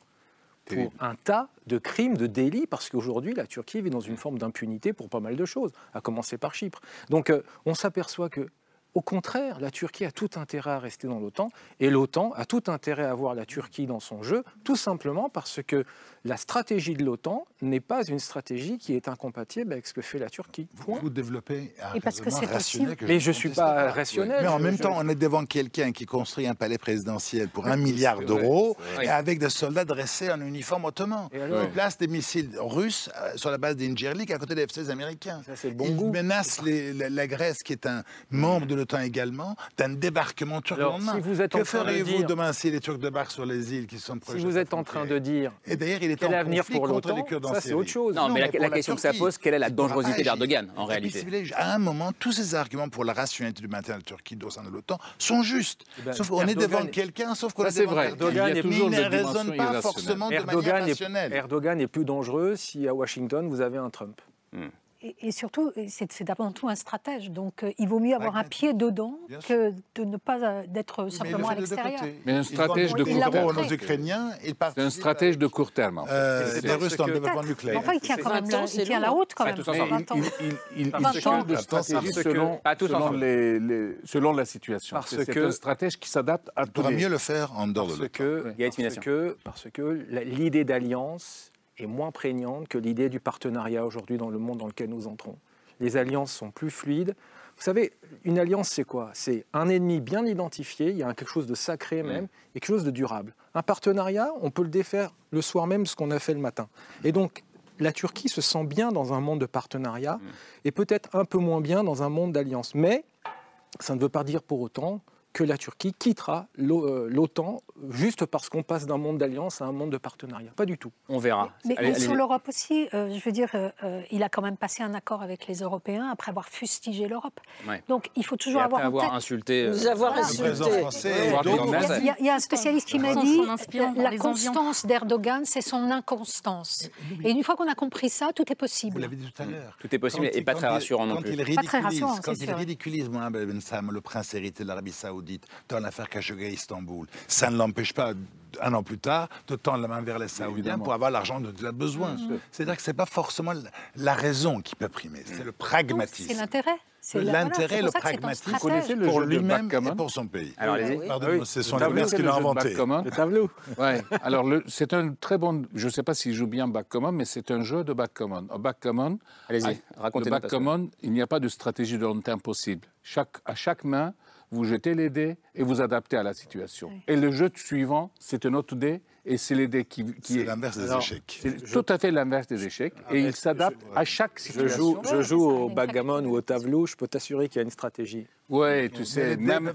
pour un tas de crimes, de délits, parce qu'aujourd'hui, la Turquie vit dans une forme d'impunité pour pas mal de choses, à commencer par Chypre. Donc, euh, on s'aperçoit que au contraire, la Turquie a tout intérêt à rester dans l'OTAN et l'OTAN a tout intérêt à avoir la Turquie dans son jeu, tout simplement parce que la stratégie de l'OTAN n'est pas une stratégie qui est incompatible avec ce que fait la Turquie. Vous développez un et parce que rationnel. mais je ne suis pas rationnel. Mais en même temps, on est devant quelqu'un qui construit un palais présidentiel pour un milliard d'euros et avec des soldats dressés en uniforme ottoman. Il place des missiles russes euh, sur la base d'Injerlik à côté des F-16 américains. Ça, le bon Il goût. menace la, Grèce, qui est un membre de l'OTAN également, d'un débarquement turc Alors, Si vous êtes que ferez-vous demain si les Turcs débarquent sur les îles qui sont proches Si vous êtes en train de dire... Et d'ailleurs, il est quel avenir pour l'OTAN Ça, c'est autre chose. Non, mais la, question que ça pose, quelle est la dangerosité d'Erdogan, en réalité À un moment, tous ces arguments pour la rationalité du maintien de la Turquie au sein de l'OTAN sont justes. Eh ben, sauf qu'on est devant quelqu'un, sauf qu'on est devant quelqu'un. Il ne raisonne pas forcément de manière rationnelle. Erdogan est plus dangereux si à Washington, vous avez un Trump. Et, surtout, c'est avant tout un stratège. Donc, euh, il vaut mieux avoir un pied dedans que de ne pas euh, d'être simplement à l'extérieur. Mais un stratège de court terme. Aux Ukrainiens, c'est un stratège de court terme. En fait. euh, les Russes dans le développement nucléaire. Enfin, il tient quand même la, il tient la haute quand même. Il, il, il change de stratégie selon, selon, les, les, selon la situation. C'est un stratège qui s'adapte à tout. Il mieux le faire en dehors de l'OTAN. Parce que l'idée d'alliance est moins prégnante que l'idée du partenariat aujourd'hui dans le monde dans lequel nous entrons. Les alliances sont plus fluides. Vous savez, une alliance, c'est quoi? C'est un ennemi bien identifié, il y a quelque chose de sacré même, et quelque chose de durable. Un partenariat, on peut le défaire le soir même, ce qu'on a fait le matin. Et donc, la Turquie se sent bien dans un monde de partenariat, et peut-être un peu moins bien dans un monde d'alliance. Mais ça ne veut pas dire pour autant que la Turquie quittera euh, l'OTAN juste parce qu'on passe d'un monde d'alliance à un monde de partenariat. Pas du tout. On verra. Mais, sur l'Europe aussi, euh, je veux dire, euh, il a quand même passé un accord avec les Européens après avoir fustigé l'Europe. Donc il faut toujours avoir, avoir insulté. Nous avoir insulté. Il y, a un spécialiste qui m'a dit la constance d'Erdogan, c'est son inconstance. Et une fois qu'on a compris ça, tout est possible. Vous l'avez dit tout à l'heure. Tout est possible et pas très rassurant non plus. Pas très rassurant, Quand il ridiculise Mohamed Ben Sam, le prince hérité de l'Arabie Saoudite, dans l'affaire Khashoggi-Istanbul. Ça ne l'empêche pas, un an plus tard, de tendre la main vers les Saoudiens pour avoir l'argent dont il a besoin. C'est-à-dire que ce n'est pas forcément la raison qui peut primer, c'est le pragmatisme. C'est l'intérêt. l'intérêt, le pragmatisme pour lui-même et pour son pays. Alors, allez-y. Pardon, c'est son adversaire qui l'a inventé. Le tableau. Ouais. Alors, c'est un très bon. Je ne sais pas s'il joue bien backcommon, mais c'est un jeu de backcommon. Au backcommon, allez-y, racontez Le backcommon, il n'y a pas de stratégie de long terme possible. Chaque, à chaque main, vous jetez les dés et vous adaptez à la situation. Et le jeu suivant, c'est un autre dé et c'est les dés qui, qui c'est l'inverse des échecs. C'est tout à fait l'inverse des échecs et il s'adapte à chaque situation. Je joue, je joue au backgammon ou au tableau, je peux t'assurer qu'il y a une stratégie. Oui, tu sais, même,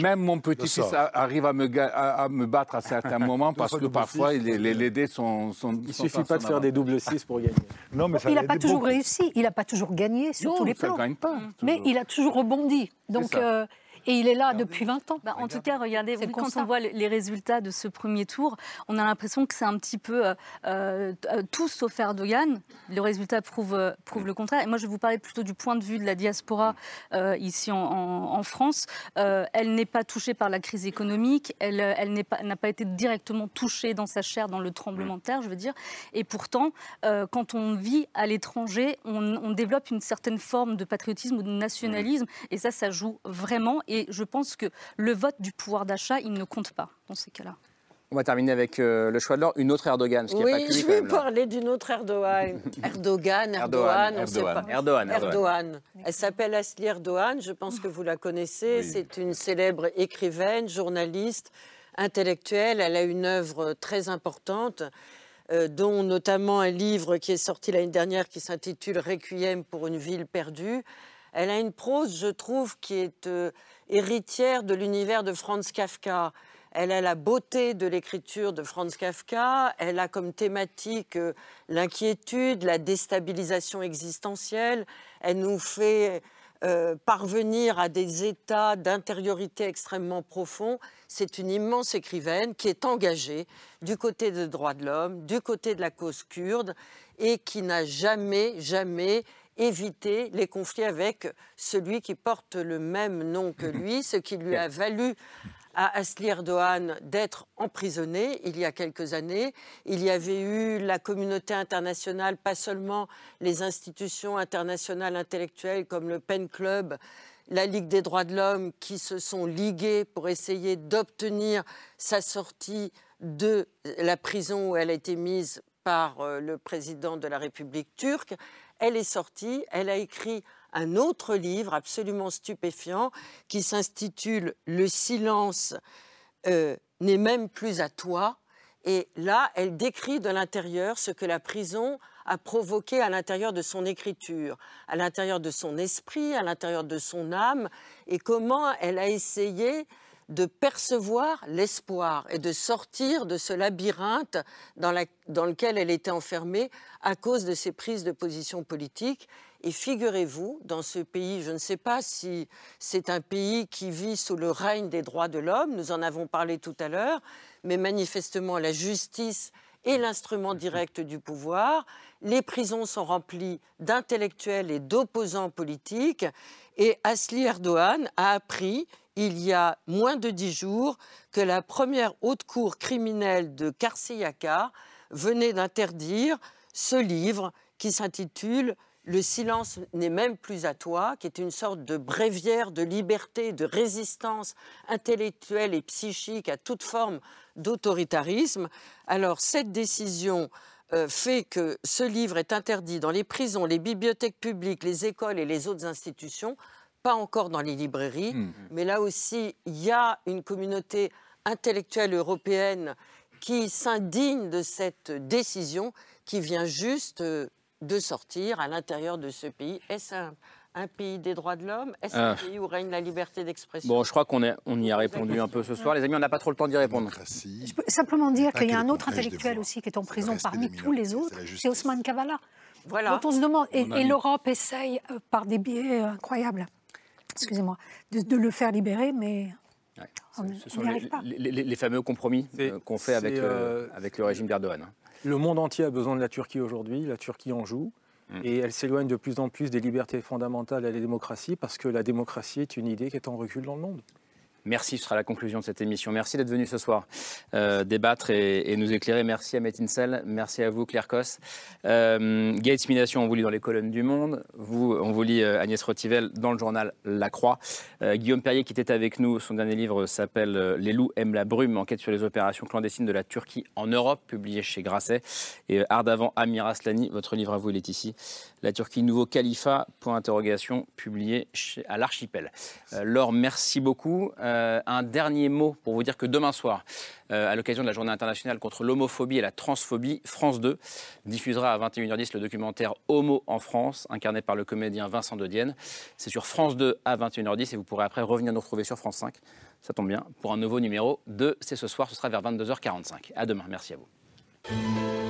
même, mon petit-fils arrive à me, à, me, battre à certains moments parce que parfois les, les, dés sont, sont Il ne suffit pas de faire des doubles 6 pour gagner. Non, mais il n'a pas toujours réussi, il n'a pas toujours gagné sur tous les plans. Gagne pas, mais il a toujours rebondi. Donc et il est là depuis 20 ans. Bah, en tout cas, regardez, quand on voit les résultats de ce premier tour, on a l'impression que c'est un petit peu euh, euh, tout sauf Erdogan. Le résultat prouve, euh, prouve le contraire. Et moi, je vais vous parler plutôt du point de vue de la diaspora ici en, France. elle n'est pas touchée par la crise économique. Elle, elle n'a pas, pas, été directement touchée dans sa chair dans le tremblement de terre, je veux dire. Et pourtant, quand on vit à l'étranger, on, on, développe une certaine forme de patriotisme ou de nationalisme. Et ça, ça joue vraiment. Et je pense que le vote du pouvoir d'achat, il ne compte pas dans ces cas-là. On va terminer avec euh, le choix de l'or, une autre Erdogan. oui, je vais parler d'une autre Erdogan. Erdogan, Erdogan, on ne sait pas. Erdogan, Erdogan. Elle s'appelle Asli Erdogan, je pense que vous la connaissez. C'est une célèbre écrivaine, journaliste, intellectuelle. Elle a une œuvre très importante. Euh, dont notamment un livre qui est sorti l'année dernière qui s'intitule Requiem pour une ville perdue. Elle a une prose, je trouve, qui est euh, héritière de l'univers de Franz Kafka. Elle a la beauté de l'écriture de Franz Kafka. Elle a comme thématique euh, l'inquiétude, la déstabilisation existentielle. Elle nous fait euh, parvenir à des états d'intériorité extrêmement profonds. C'est une immense écrivaine qui est engagée du côté des droits de l'homme, du côté de la cause kurde et qui n'a jamais, jamais éviter les conflits avec celui qui porte le même nom que lui, ce qui lui a valu à Asli Erdogan d'être emprisonné il y a quelques années. Il y avait eu la communauté internationale, pas seulement les institutions internationales intellectuelles comme le Pen Club, la Ligue des droits de l'homme, qui se sont liguées pour essayer d'obtenir sa sortie de la prison où elle a été mise par euh, le président de la République turque elle est sortie, elle a écrit un autre livre absolument stupéfiant qui s'intitule Le silence euh, n'est même plus à toi. Et là, elle décrit de l'intérieur ce que la prison a provoqué à l'intérieur de son écriture, à l'intérieur de son esprit, à l'intérieur de son âme, et comment elle a essayé de percevoir l'espoir et de sortir de ce labyrinthe dans, lequel elle était enfermée à cause de ses prises de position politiques. Et figurez-vous, dans ce pays, je ne sais pas si c'est un pays qui vit sous le règne des droits de l'homme, nous en avons parlé tout à l'heure, mais manifestement la justice est l'instrument direct du pouvoir. Les prisons sont remplies d'intellectuels et d'opposants politiques. Et Asli Erdogan a appris il y a moins de dix jours que la première haute cour criminelle de Karsiaka venait d'interdire ce livre qui s'intitule Le silence n'est même plus à toi, qui est une sorte de bréviaire de liberté, de résistance intellectuelle et psychique à toute forme d'autoritarisme. Alors cette décision euh, fait que ce livre est interdit dans les prisons, les bibliothèques publiques, les écoles et les autres institutions pas encore dans les librairies, hmm. mais là aussi, il y a une communauté intellectuelle européenne qui s'indigne de cette décision qui vient juste euh, de sortir à l'intérieur de ce pays. Est-ce un, pays des droits de l'homme? Est-ce un ah. pays où règne la liberté d'expression? Bon, je crois qu'on on y a répondu un peu ce soir. Les amis, on n'a pas trop le temps d'y répondre. Je peux simplement dire qu'il y a un autre intellectuel aussi qui est en prison parmi tous les autres, c'est Osman Kavala. Voilà. on se demande, et, et l'Europe essaye euh, par des biais incroyables excusez-moi, de, le faire libérer, mais on ce arrive pas. Les, fameux compromis euh, qu'on fait avec, euh, avec le régime d'Erdogan. Le monde entier a besoin de la Turquie aujourd'hui, la Turquie en joue. Mm. Et elle s'éloigne de plus en plus des libertés fondamentales et des démocraties parce que la démocratie est une idée qui est en recul dans le monde. Merci, ce sera la conclusion de cette émission. Merci d'être venu ce soir euh, débattre et, nous éclairer. Merci à Metincel, merci à vous Claire Cos. Euh, Gates Mination, on vous lit dans les colonnes du Monde. Vous, on vous lit euh, Agnès Rotivel dans le journal La Croix. Euh, Guillaume Perrier qui était avec nous, son dernier livre s'appelle Les loups aiment la brume, enquête sur les opérations clandestines de la Turquie en Europe, publié chez Grasset. Et Ardavant Amir Aslani, votre livre à vous, il est ici. La Turquie, nouveau califat, point d'interrogation, publié à l'Archipel. Laure, merci beaucoup. Euh, un dernier mot pour vous dire que demain soir, euh, à l'occasion de la journée internationale contre l'homophobie et la transphobie, France 2 diffusera à 21h10 le documentaire Homo en France, incarné par le comédien Vincent de Dienne. C'est sur France 2 à 21h10 et vous pourrez après revenir nous retrouver sur France 5. Ça tombe bien, pour un nouveau numéro de C'est ce soir, ce sera vers 22h45. À demain, merci à vous.